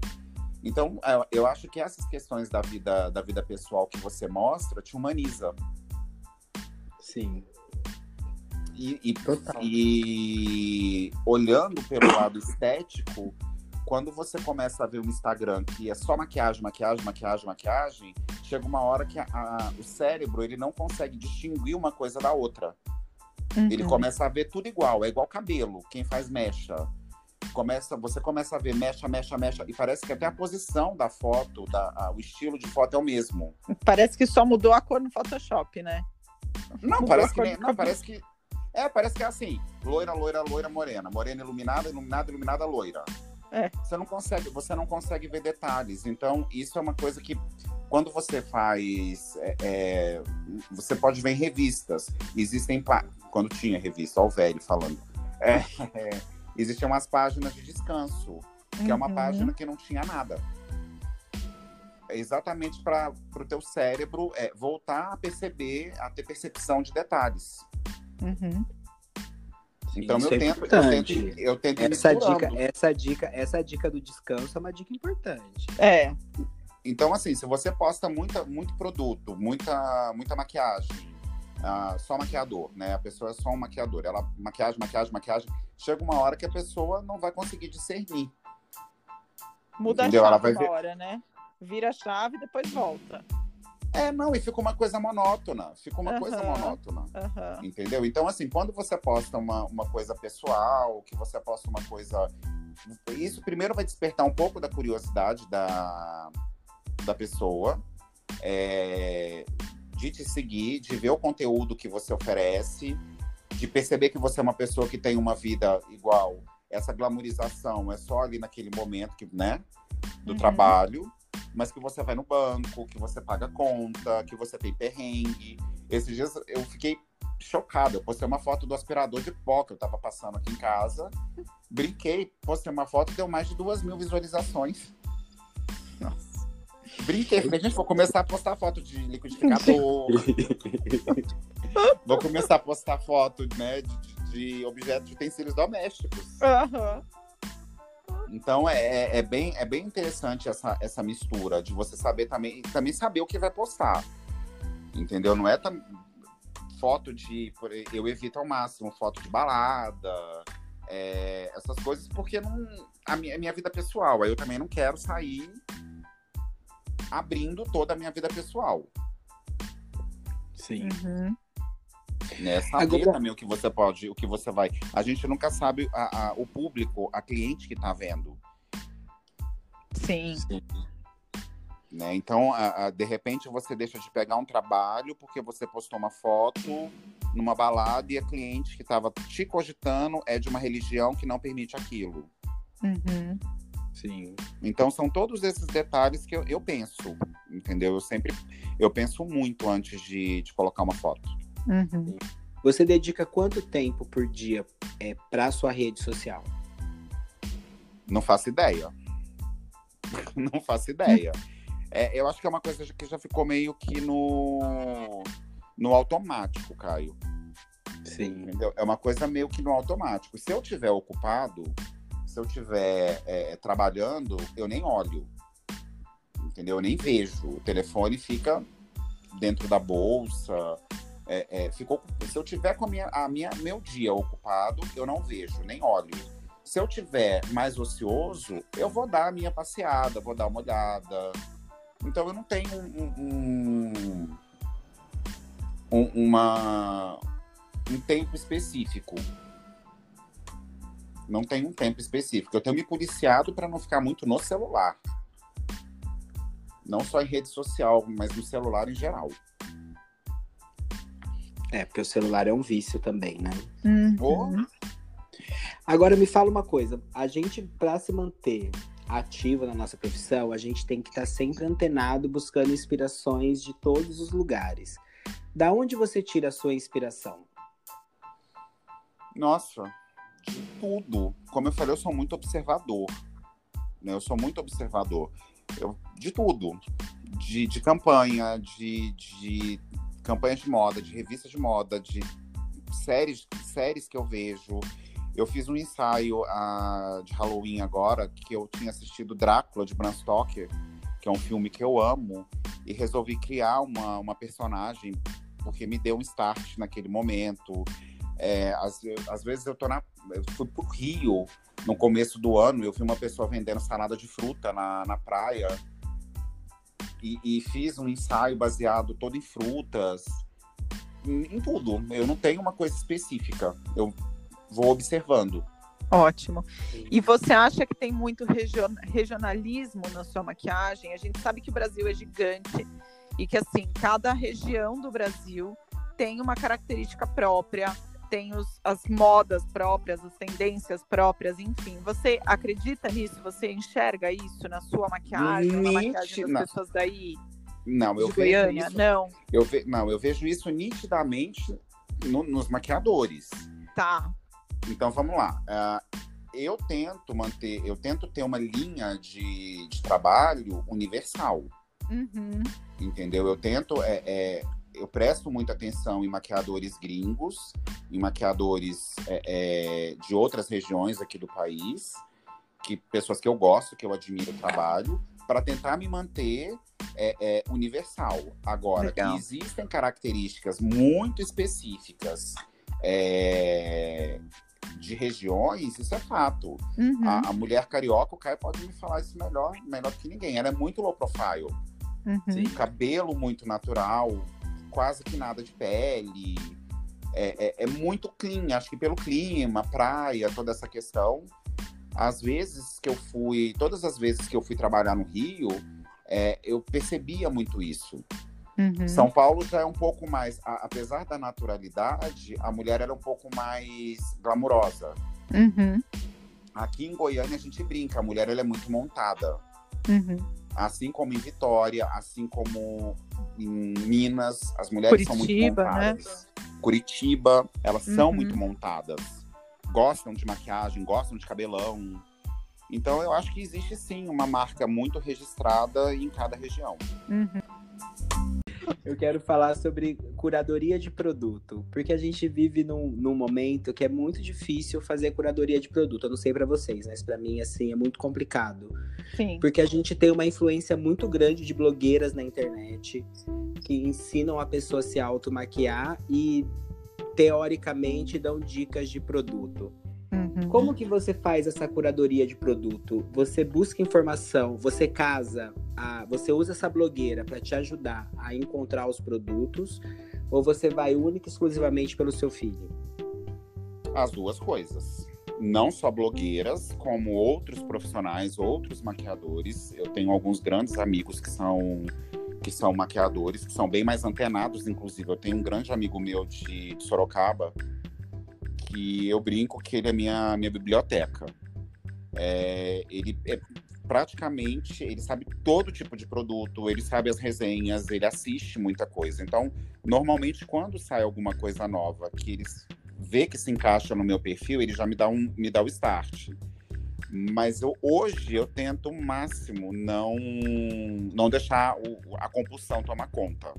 Então, é, eu acho que essas questões da vida, da vida pessoal que você mostra te humaniza. Sim. E, e, e, olhando pelo lado estético, quando você começa a ver um Instagram que é só maquiagem, maquiagem, maquiagem, maquiagem, chega uma hora que a, a, o cérebro ele não consegue distinguir uma coisa da outra. Uhum. Ele começa a ver tudo igual, é igual cabelo, quem faz mecha. Começa, você começa a ver mecha, mecha, mecha, e parece que até a posição da foto, da, a, o estilo de foto é o mesmo. Parece que só mudou a cor no Photoshop, né? Não, mudou parece que nem, não, parece que é, parece que é assim, loira, loira, loira, morena, morena iluminada, iluminada, iluminada, loira. É. Você não consegue, você não consegue ver detalhes. Então, isso é uma coisa que quando você faz, é, é, você pode ver em revistas. Existem quando tinha revista, ó o velho falando. É, é, existiam umas páginas de descanso, que uhum. é uma uhum. página que não tinha nada. É exatamente para o teu cérebro é, voltar a perceber, a ter percepção de detalhes. Uhum. Então eu, é tento, eu tento, eu tento, essa dica, essa dica, essa dica do descanso é uma dica importante. É. Então assim, se você posta muita, muito produto, muita, muita maquiagem, uh, só maquiador, né? A pessoa é só um maquiador, ela maquiagem, maquiagem, maquiagem, chega uma hora que a pessoa não vai conseguir discernir. Muda Entendeu? a chave ela vai ver... hora, né? Vira a chave e depois volta. É, não, e fica uma coisa monótona. Fica uma uhum, coisa monótona. Uhum. Entendeu? Então, assim, quando você posta uma, uma coisa pessoal, que você posta uma coisa. Isso primeiro vai despertar um pouco da curiosidade da, da pessoa. É, de te seguir, de ver o conteúdo que você oferece, de perceber que você é uma pessoa que tem uma vida igual. Essa glamorização é só ali naquele momento que, né, do uhum. trabalho mas que você vai no banco, que você paga conta, que você tem perrengue. Esses dias eu fiquei chocado. Eu postei uma foto do aspirador de pó que eu tava passando aqui em casa. Brinquei, postei uma foto e deu mais de duas mil visualizações. Brinquei, falei, gente, vou começar a postar foto de liquidificador. vou começar a postar foto, né, de, de objetos de utensílios domésticos. Uhum. Então é, é, é, bem, é bem interessante essa, essa mistura de você saber também, também saber o que vai postar. Entendeu? Não é tam... foto de. Eu evito ao máximo foto de balada, é, essas coisas, porque não. A minha, a minha vida pessoal. Aí eu também não quero sair abrindo toda a minha vida pessoal. Sim. Uhum né? Saber Agora... também o que você pode, o que você vai. A gente nunca sabe a, a, o público, a cliente que está vendo. Sim. Sim. Né? Então, a, de repente, você deixa de pegar um trabalho porque você postou uma foto numa balada e a cliente que estava te cogitando é de uma religião que não permite aquilo. Uhum. Sim. Então são todos esses detalhes que eu, eu penso, entendeu? Eu sempre eu penso muito antes de, de colocar uma foto. Uhum. Você dedica quanto tempo por dia é, para sua rede social? Não faço ideia. não faço ideia. É, eu acho que é uma coisa que já ficou meio que no, no automático, Caio. Sim. Entendeu? É uma coisa meio que no automático. Se eu tiver ocupado, se eu tiver é, trabalhando, eu nem olho. Entendeu? Eu nem vejo. O telefone fica dentro da bolsa. É, é, ficou, se eu tiver com a minha, a minha, meu dia ocupado, eu não vejo, nem olho. Se eu tiver mais ocioso, eu vou dar a minha passeada, vou dar uma olhada. Então eu não tenho um, um, um uma, um tempo específico. Não tem um tempo específico. Eu tenho me policiado para não ficar muito no celular. Não só em rede social, mas no celular em geral. É, porque o celular é um vício também, né? Uhum. Agora me fala uma coisa, a gente para se manter ativo na nossa profissão, a gente tem que estar tá sempre antenado buscando inspirações de todos os lugares. Da onde você tira a sua inspiração? Nossa, tudo. Como eu falei, eu sou muito observador. Né? Eu sou muito observador. Eu, de tudo. De, de campanha, de, de campanhas de moda, de revistas de moda, de séries, séries que eu vejo. Eu fiz um ensaio uh, de Halloween agora, que eu tinha assistido Drácula, de Bram Stoker, que é um filme que eu amo, e resolvi criar uma, uma personagem, porque me deu um start naquele momento. É, às, às vezes eu tô na. Eu fui pro Rio no começo do ano, eu vi uma pessoa vendendo salada de fruta na, na praia. E, e fiz um ensaio baseado todo em frutas, em, em tudo. Eu não tenho uma coisa específica. Eu vou observando. Ótimo. E você acha que tem muito regionalismo na sua maquiagem? A gente sabe que o Brasil é gigante e que assim cada região do Brasil tem uma característica própria tem os, as modas próprias, as tendências próprias, enfim. Você acredita nisso? Você enxerga isso na sua maquiagem, na maquiagem das pessoas daí? Não, eu vejo isso. Não. Eu ve, não, eu vejo isso nitidamente no, nos maquiadores. Tá. Então vamos lá. Uh, eu tento manter, eu tento ter uma linha de, de trabalho universal. Uhum. Entendeu? Eu tento é, é eu presto muita atenção em maquiadores gringos, em maquiadores é, é, de outras regiões aqui do país, que pessoas que eu gosto, que eu admiro o trabalho, para tentar me manter é, é universal. Agora, Legal. existem características muito específicas é, de regiões, isso é fato. Uhum. A, a, mulher carioca, o Caio pode me falar isso melhor, melhor que ninguém. Ela é muito low profile. Uhum. cabelo muito natural, quase que nada de pele. É, é, é, muito clean, acho que pelo clima, praia, toda essa questão. Às vezes que eu fui, todas as vezes que eu fui trabalhar no Rio, é, eu percebia muito isso. Uhum. São Paulo já é um pouco mais, a, apesar da naturalidade, a mulher era um pouco mais glamurosa. Uhum. Aqui em Goiânia a gente brinca, a mulher ela é muito montada. Uhum. Assim como em Vitória, assim como em Minas, as mulheres Curitiba, são muito né? montadas. Né? Curitiba, elas uhum. são muito montadas. Gostam de maquiagem, gostam de cabelão. Então eu acho que existe sim uma marca muito registrada em cada região. Uhum. Eu quero falar sobre curadoria de produto, porque a gente vive num, num momento que é muito difícil fazer curadoria de produto. Eu não sei para vocês, mas para mim assim é muito complicado. Sim. Porque a gente tem uma influência muito grande de blogueiras na internet que ensinam a pessoa a se automaquiar e teoricamente dão dicas de produto. Uhum. Como que você faz essa curadoria de produto? Você busca informação, você casa, a, você usa essa blogueira para te ajudar a encontrar os produtos, ou você vai única e exclusivamente pelo seu filho? As duas coisas. Não só blogueiras, como outros profissionais, outros maquiadores. Eu tenho alguns grandes amigos que são que são maquiadores, que são bem mais antenados, inclusive. Eu tenho um grande amigo meu de, de Sorocaba, que eu brinco que ele é minha, minha biblioteca. É, ele é praticamente, ele sabe todo tipo de produto, ele sabe as resenhas, ele assiste muita coisa. Então, normalmente, quando sai alguma coisa nova que ele vê que se encaixa no meu perfil, ele já me dá, um, me dá o start. Mas eu, hoje eu tento o máximo não, não deixar o, a compulsão tomar conta.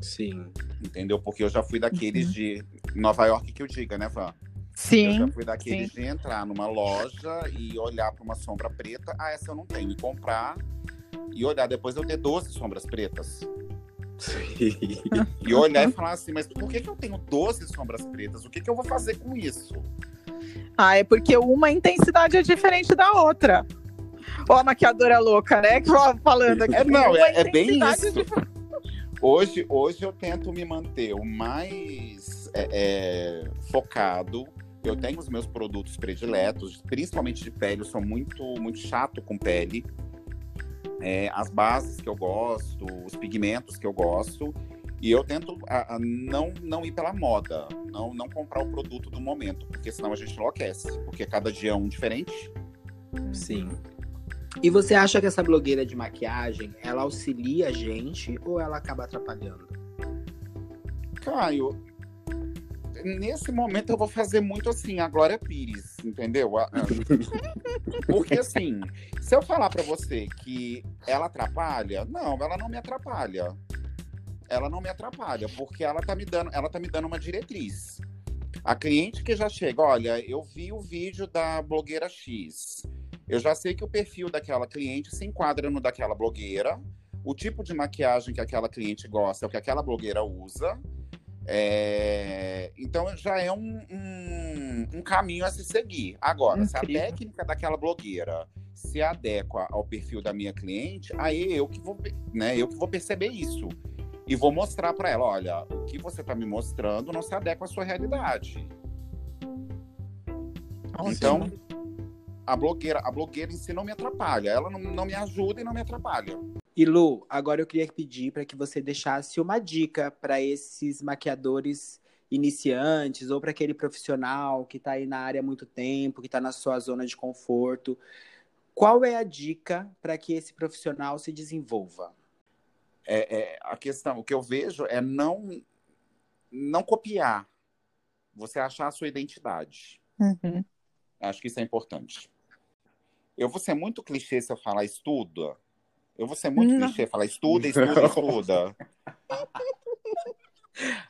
Sim. Entendeu? Porque eu já fui daqueles uhum. de Nova York que eu diga, né, Van? Sim. Eu já fui daqueles sim. de entrar numa loja e olhar para uma sombra preta. Ah, essa eu não tenho. E comprar e olhar depois eu ter 12 sombras pretas. Sim. E olhar e falar assim, mas por que, que eu tenho 12 sombras pretas? O que, que eu vou fazer com isso? Ah, é porque uma intensidade é diferente da outra. Ó, a maquiadora louca, né? Que falando aqui. É, não, é, é bem isso. É hoje, hoje eu tento me manter o mais é, é, focado. Eu tenho os meus produtos prediletos, principalmente de pele. Eu sou muito, muito chato com pele. É, as bases que eu gosto, os pigmentos que eu gosto. E eu tento a, a não, não ir pela moda, não, não comprar o produto do momento, porque senão a gente enlouquece, porque cada dia é um diferente. Sim. E você acha que essa blogueira de maquiagem, ela auxilia a gente ou ela acaba atrapalhando? Caio, nesse momento eu vou fazer muito assim, a Glória Pires, entendeu? Porque assim, se eu falar para você que ela atrapalha, não, ela não me atrapalha. Ela não me atrapalha, porque ela tá me dando, ela tá me dando uma diretriz. A cliente que já chega, olha, eu vi o vídeo da blogueira X. Eu já sei que o perfil daquela cliente se enquadra no daquela blogueira, o tipo de maquiagem que aquela cliente gosta é o que aquela blogueira usa. É... Então já é um, um, um, caminho a se seguir. Agora, Incrível. se a técnica daquela blogueira se adequa ao perfil da minha cliente, aí eu que vou, né, eu que vou perceber isso. E vou mostrar para ela, olha, o que você está me mostrando não se adequa à sua realidade. Nossa, então, a blogueira, a blogueira em si não me atrapalha. Ela não, não me ajuda e não me atrapalha. E Lu, agora eu queria pedir para que você deixasse uma dica para esses maquiadores iniciantes ou para aquele profissional que está aí na área há muito tempo, que está na sua zona de conforto. Qual é a dica para que esse profissional se desenvolva? É, é, a questão, o que eu vejo é não não copiar. Você achar a sua identidade. Uhum. Acho que isso é importante. Eu vou ser muito clichê se eu falar estuda. Eu vou ser muito não. clichê falar estuda, estuda, estuda.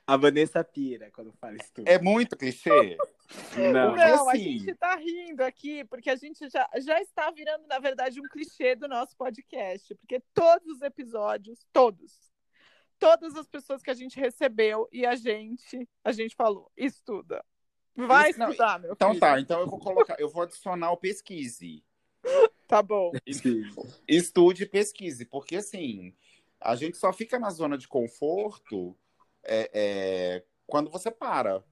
A Vanessa pira quando fala estuda. É muito clichê. Não, não assim... a gente tá rindo aqui, porque a gente já, já está virando, na verdade, um clichê do nosso podcast. Porque todos os episódios, todos, todas as pessoas que a gente recebeu e a gente, a gente falou, estuda. Vai Isso, estudar, não, meu Então filho. tá, então eu vou colocar, eu vou adicionar o pesquise. Tá bom. Estude e pesquise, porque assim, a gente só fica na zona de conforto é, é, quando você para.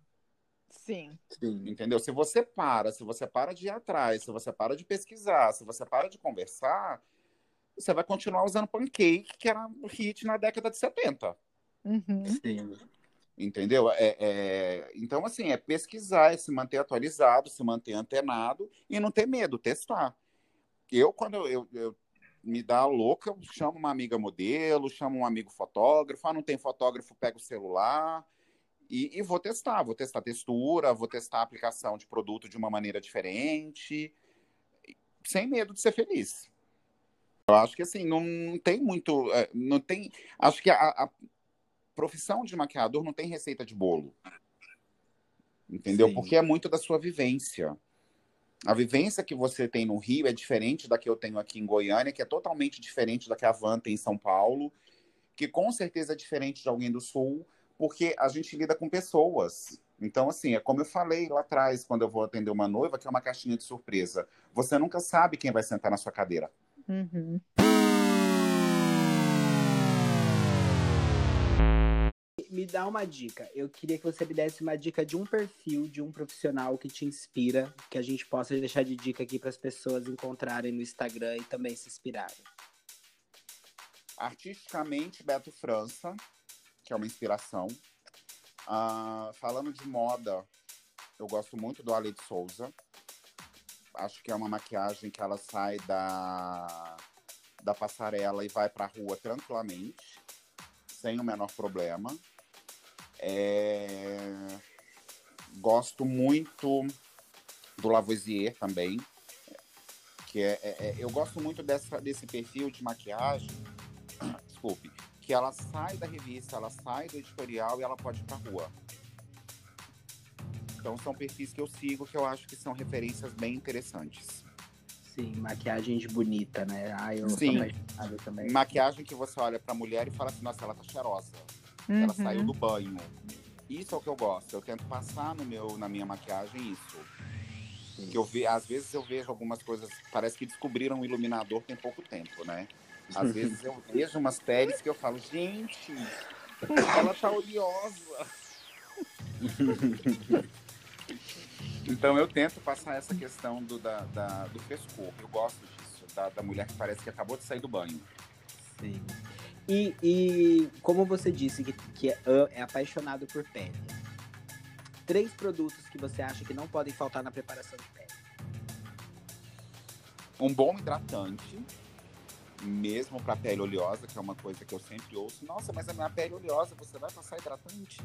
Sim. Sim. Entendeu? Se você para, se você para de ir atrás, se você para de pesquisar, se você para de conversar, você vai continuar usando pancake, que era um hit na década de 70. Uhum. Sim. Entendeu? É, é, Então, assim, é pesquisar, é se manter atualizado, se manter antenado e não ter medo, testar. Eu, quando eu, eu, me dá louca, eu chamo uma amiga modelo, chamo um amigo fotógrafo, ah, não tem fotógrafo, pega o celular e, e, vou testar, vou testar textura, vou testar a aplicação de produto de uma maneira diferente, sem medo de ser feliz. Eu acho que assim, não tem muito. É, não tem. Acho que a, a profissão de maquiador não tem receita de bolo. Entendeu? Sim. Porque é muito da sua vivência. A vivência que você tem no Rio é diferente da que eu tenho aqui em Goiânia, que é totalmente diferente da que a Van tem em São Paulo, que com certeza é diferente de alguém do Sul, porque a gente lida com pessoas. Então, assim, é como eu falei lá atrás, quando eu vou atender uma noiva, que é uma caixinha de surpresa. Você nunca sabe quem vai sentar na sua cadeira. Uhum. Me dá uma dica. Eu queria que você me desse uma dica de um perfil de um profissional que te inspira, que a gente possa deixar de dica aqui para as pessoas encontrarem no Instagram e também se inspirarem. Artisticamente, Beto França, que é uma inspiração. Uh, falando de moda, eu gosto muito do Ale de Souza. Acho que é uma maquiagem que ela sai da, da passarela e vai para a rua tranquilamente, sem o menor problema. É... Gosto muito do Lavoisier também. Que é, é, é, eu gosto muito dessa, desse perfil de maquiagem, desculpe, que ela sai da revista, ela sai do editorial e ela pode ir pra rua. Então são perfis que eu sigo que eu acho que são referências bem interessantes. Sim, maquiagem de bonita, né? Ah, eu Sim. também. Maquiagem que você olha pra mulher e fala assim, nossa, ela tá cheirosa. Uhum. Ela saiu do banho. Isso é o que eu gosto. Eu tento passar no meu, na minha maquiagem isso. Que eu ve, às vezes eu vejo algumas coisas, parece que descobriram o iluminador tem pouco tempo, né? Às vezes eu vejo umas peles que eu falo, gente, ela tá oleosa. então eu tento passar essa questão do, da, da, do frescor. Eu gosto disso, da, da mulher que parece que acabou de sair do banho. Sim. E, e como você disse que, que é, é apaixonado por pele, três produtos que você acha que não podem faltar na preparação de pele. Um bom hidratante, mesmo para pele oleosa, que é uma coisa que eu sempre ouço. Nossa, mas a minha pele oleosa, você vai passar hidratante?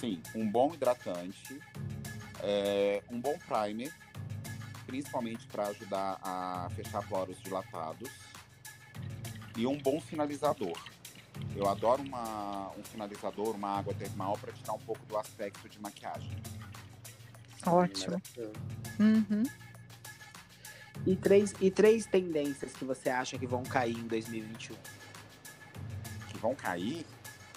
Sim, um bom hidratante, é, um bom primer, principalmente para ajudar a fechar poros dilatados, e um bom finalizador. Eu adoro uma, um finalizador, uma água termal para tirar um pouco do aspecto de maquiagem. Ótimo. Uhum. E, três, e três tendências que você acha que vão cair em 2021? Que vão cair?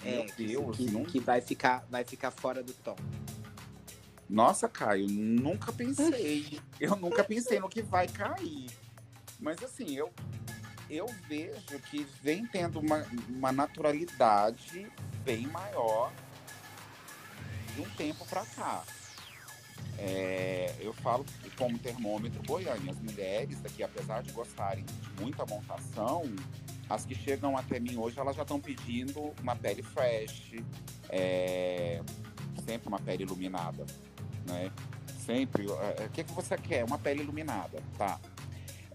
É, Meu Deus, que, não... que vai, ficar, vai ficar fora do tom. Nossa, Caio, nunca pensei. eu nunca pensei no que vai cair. Mas assim, eu eu vejo que vem tendo uma, uma naturalidade bem maior de um tempo para cá. É, eu falo que como termômetro Goiânia, as mulheres daqui, apesar de gostarem de muita montação, as que chegam até mim hoje, elas já estão pedindo uma pele fresh, é, sempre uma pele iluminada, né? Sempre. É, o que, que você quer? Uma pele iluminada, tá?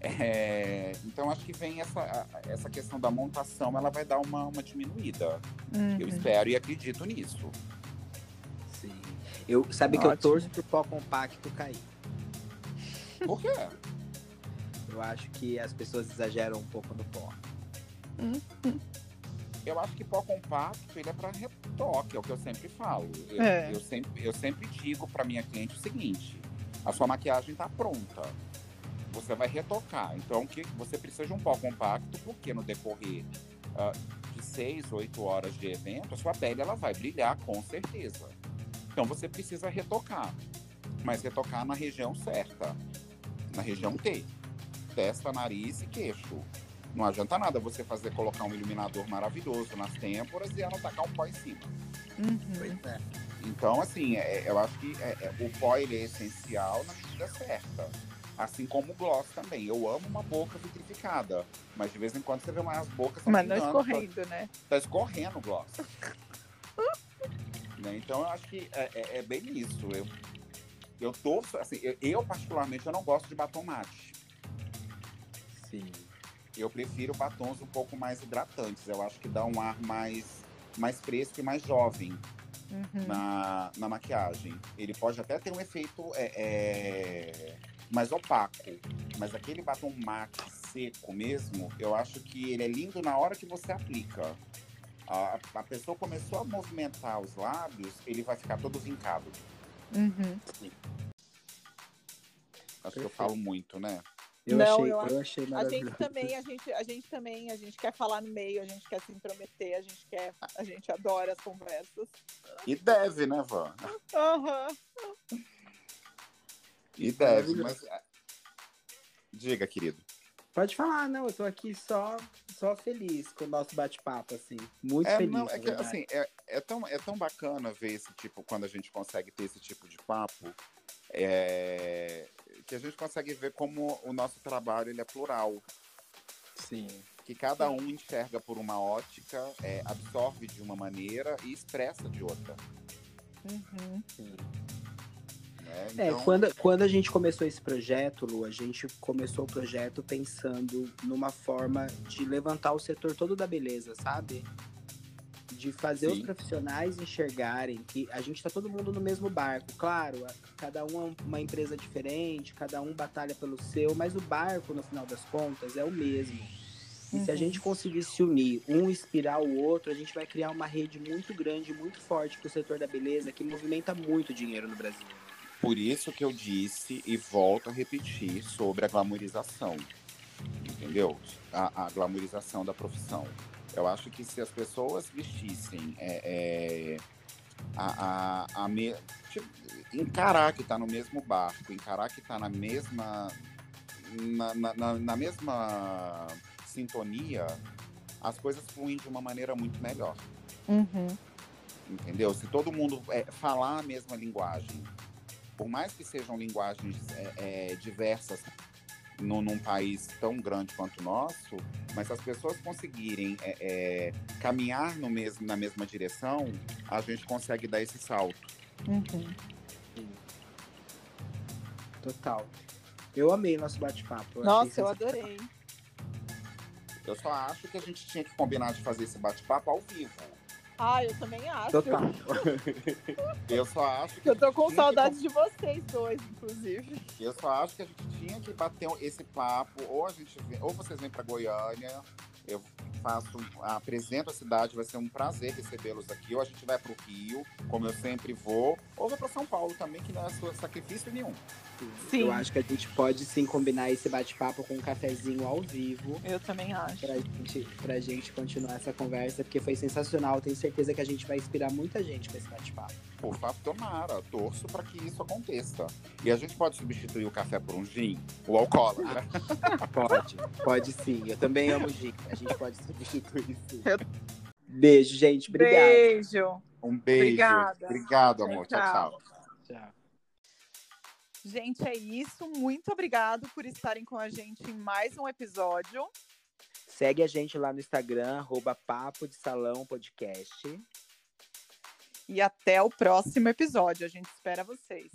É, então acho que vem essa, essa questão da montação, ela vai dar uma, uma diminuída. Uhum. Eu espero e acredito nisso. Sim. Eu, sabe Ótimo. que eu torço pro pó compacto cair. Por quê? Eu acho que as pessoas exageram um pouco no pó. Uhum. Eu acho que pó compacto ele é para retoque, é o que eu sempre falo. Eu, é. eu, sempre, eu sempre digo para minha cliente o seguinte: a sua maquiagem está pronta você vai retocar. Então, que você precisa de um pó compacto, porque no decorrer uh, de 6, 8 horas de evento, a sua pele ela vai brilhar com certeza. Então, você precisa retocar, mas retocar na região certa, na região T. Testa, nariz e queixo. Não adianta nada você fazer colocar um iluminador maravilhoso nas têmporas e ela tacar um pó em cima. Uhum. É. Então, assim, é, eu acho que é, é, o pó ele é essencial na medida certa. Assim como o gloss também. Eu amo uma boca vitrificada. Mas de vez em quando você vê umas bocas. Mas não escorrendo, tá, né? Tá escorrendo o gloss. né? Então eu acho que é, é, é, bem isso. Eu, eu torço, assim, eu, eu, particularmente eu não gosto de batom mate. Sim. Eu prefiro batons um pouco mais hidratantes. Eu acho que dá um ar mais, mais fresco e mais jovem. Uhum. Na, na maquiagem. Ele pode até ter um efeito é, é mais opaco. Mas aquele batom mate seco mesmo, eu acho que ele é lindo na hora que você aplica. A, a pessoa começou a movimentar os lábios, ele vai ficar todo vincado. Uhum. Acho Perfeito. que eu falo muito, né? Eu não, achei, eu, eu achei a gente também, a gente, a gente também, a gente quer falar no meio, a gente quer se intrometer, a gente quer, a gente adora as conversas. E deve, né, Van? Aham. Uhum. E deve, mas. É, diga, querido. Pode falar, não, eu tô aqui só, só feliz com o nosso bate-papo, assim. Muito é, feliz. Não, é que, assim, é, é, tão, é tão bacana ver esse tipo, quando a gente consegue ter esse tipo de papo, é, que a gente consegue ver como o nosso trabalho ele é plural. Sim. Que cada um enxerga por uma ótica, é, absorve de uma maneira e expressa de outra. Uhum. Sim. É, então... é, quando, quando a gente começou esse projeto, Lu, a gente começou o projeto pensando numa forma de levantar o setor todo da beleza, sabe? de fazer Sim. os profissionais enxergarem que a gente está todo mundo no mesmo barco. Claro, cada um é uma empresa diferente, cada um batalha pelo seu, mas o barco, no final das contas, é o mesmo. E uhum. se a uhum. gente conseguir se unir, um inspirar o outro, a gente vai criar uma rede muito grande, muito forte para o setor da beleza, que movimenta muito dinheiro no Brasil. Por isso que eu disse e volto a repetir sobre a glamorização, entendeu? A, a glamorização da profissão. Eu acho que se as pessoas vestissem é, é, a, a, a me... tipo, encarar que está no mesmo barco, encarar que está na mesma na, na, na, mesma sintonia, as coisas fluem de uma maneira muito melhor. Uhum. Entendeu? Se todo mundo é, falar a mesma linguagem, por mais que sejam linguagens é, é, diversas no, num país tão grande quanto o nosso, mas se as pessoas conseguirem é, é, caminhar no mesmo, na mesma direção, a gente consegue dar esse salto. Uhum. Total. Eu amei nosso bate-papo. Nossa, eu adorei. Eu só acho que a gente tinha que combinar de fazer esse bate-papo ao vivo. Ah, eu também acho. Total. eu só acho que. Eu tô com saudade que... de vocês dois, inclusive. Eu só acho que a gente tinha que bater esse papo, ou a gente vem, ou vocês vêm para Goiânia, eu faço, apresento a cidade, vai ser um prazer recebê-los aqui. Ou a gente vai para o Rio, como eu sempre vou, ou vou para São Paulo também, que não é sacrifício nenhum. Sim. Eu acho que a gente pode sim combinar esse bate-papo com um cafezinho ao vivo. Eu também acho. Pra gente, pra gente continuar essa conversa, porque foi sensacional. Tenho certeza que a gente vai inspirar muita gente com esse bate-papo. Por favor, tomara. Torço para que isso aconteça. E a gente pode substituir o café por um gin? O alcoólatra? pode, pode sim. Eu também amo gin. A gente pode substituir sim. Eu... Beijo, gente. Obrigado. Beijo. Um beijo. Obrigada. Obrigado, amor. tchau. tchau. tchau. Gente, é isso. Muito obrigado por estarem com a gente em mais um episódio. Segue a gente lá no Instagram, arroba Papo de Salão Podcast. E até o próximo episódio. A gente espera vocês.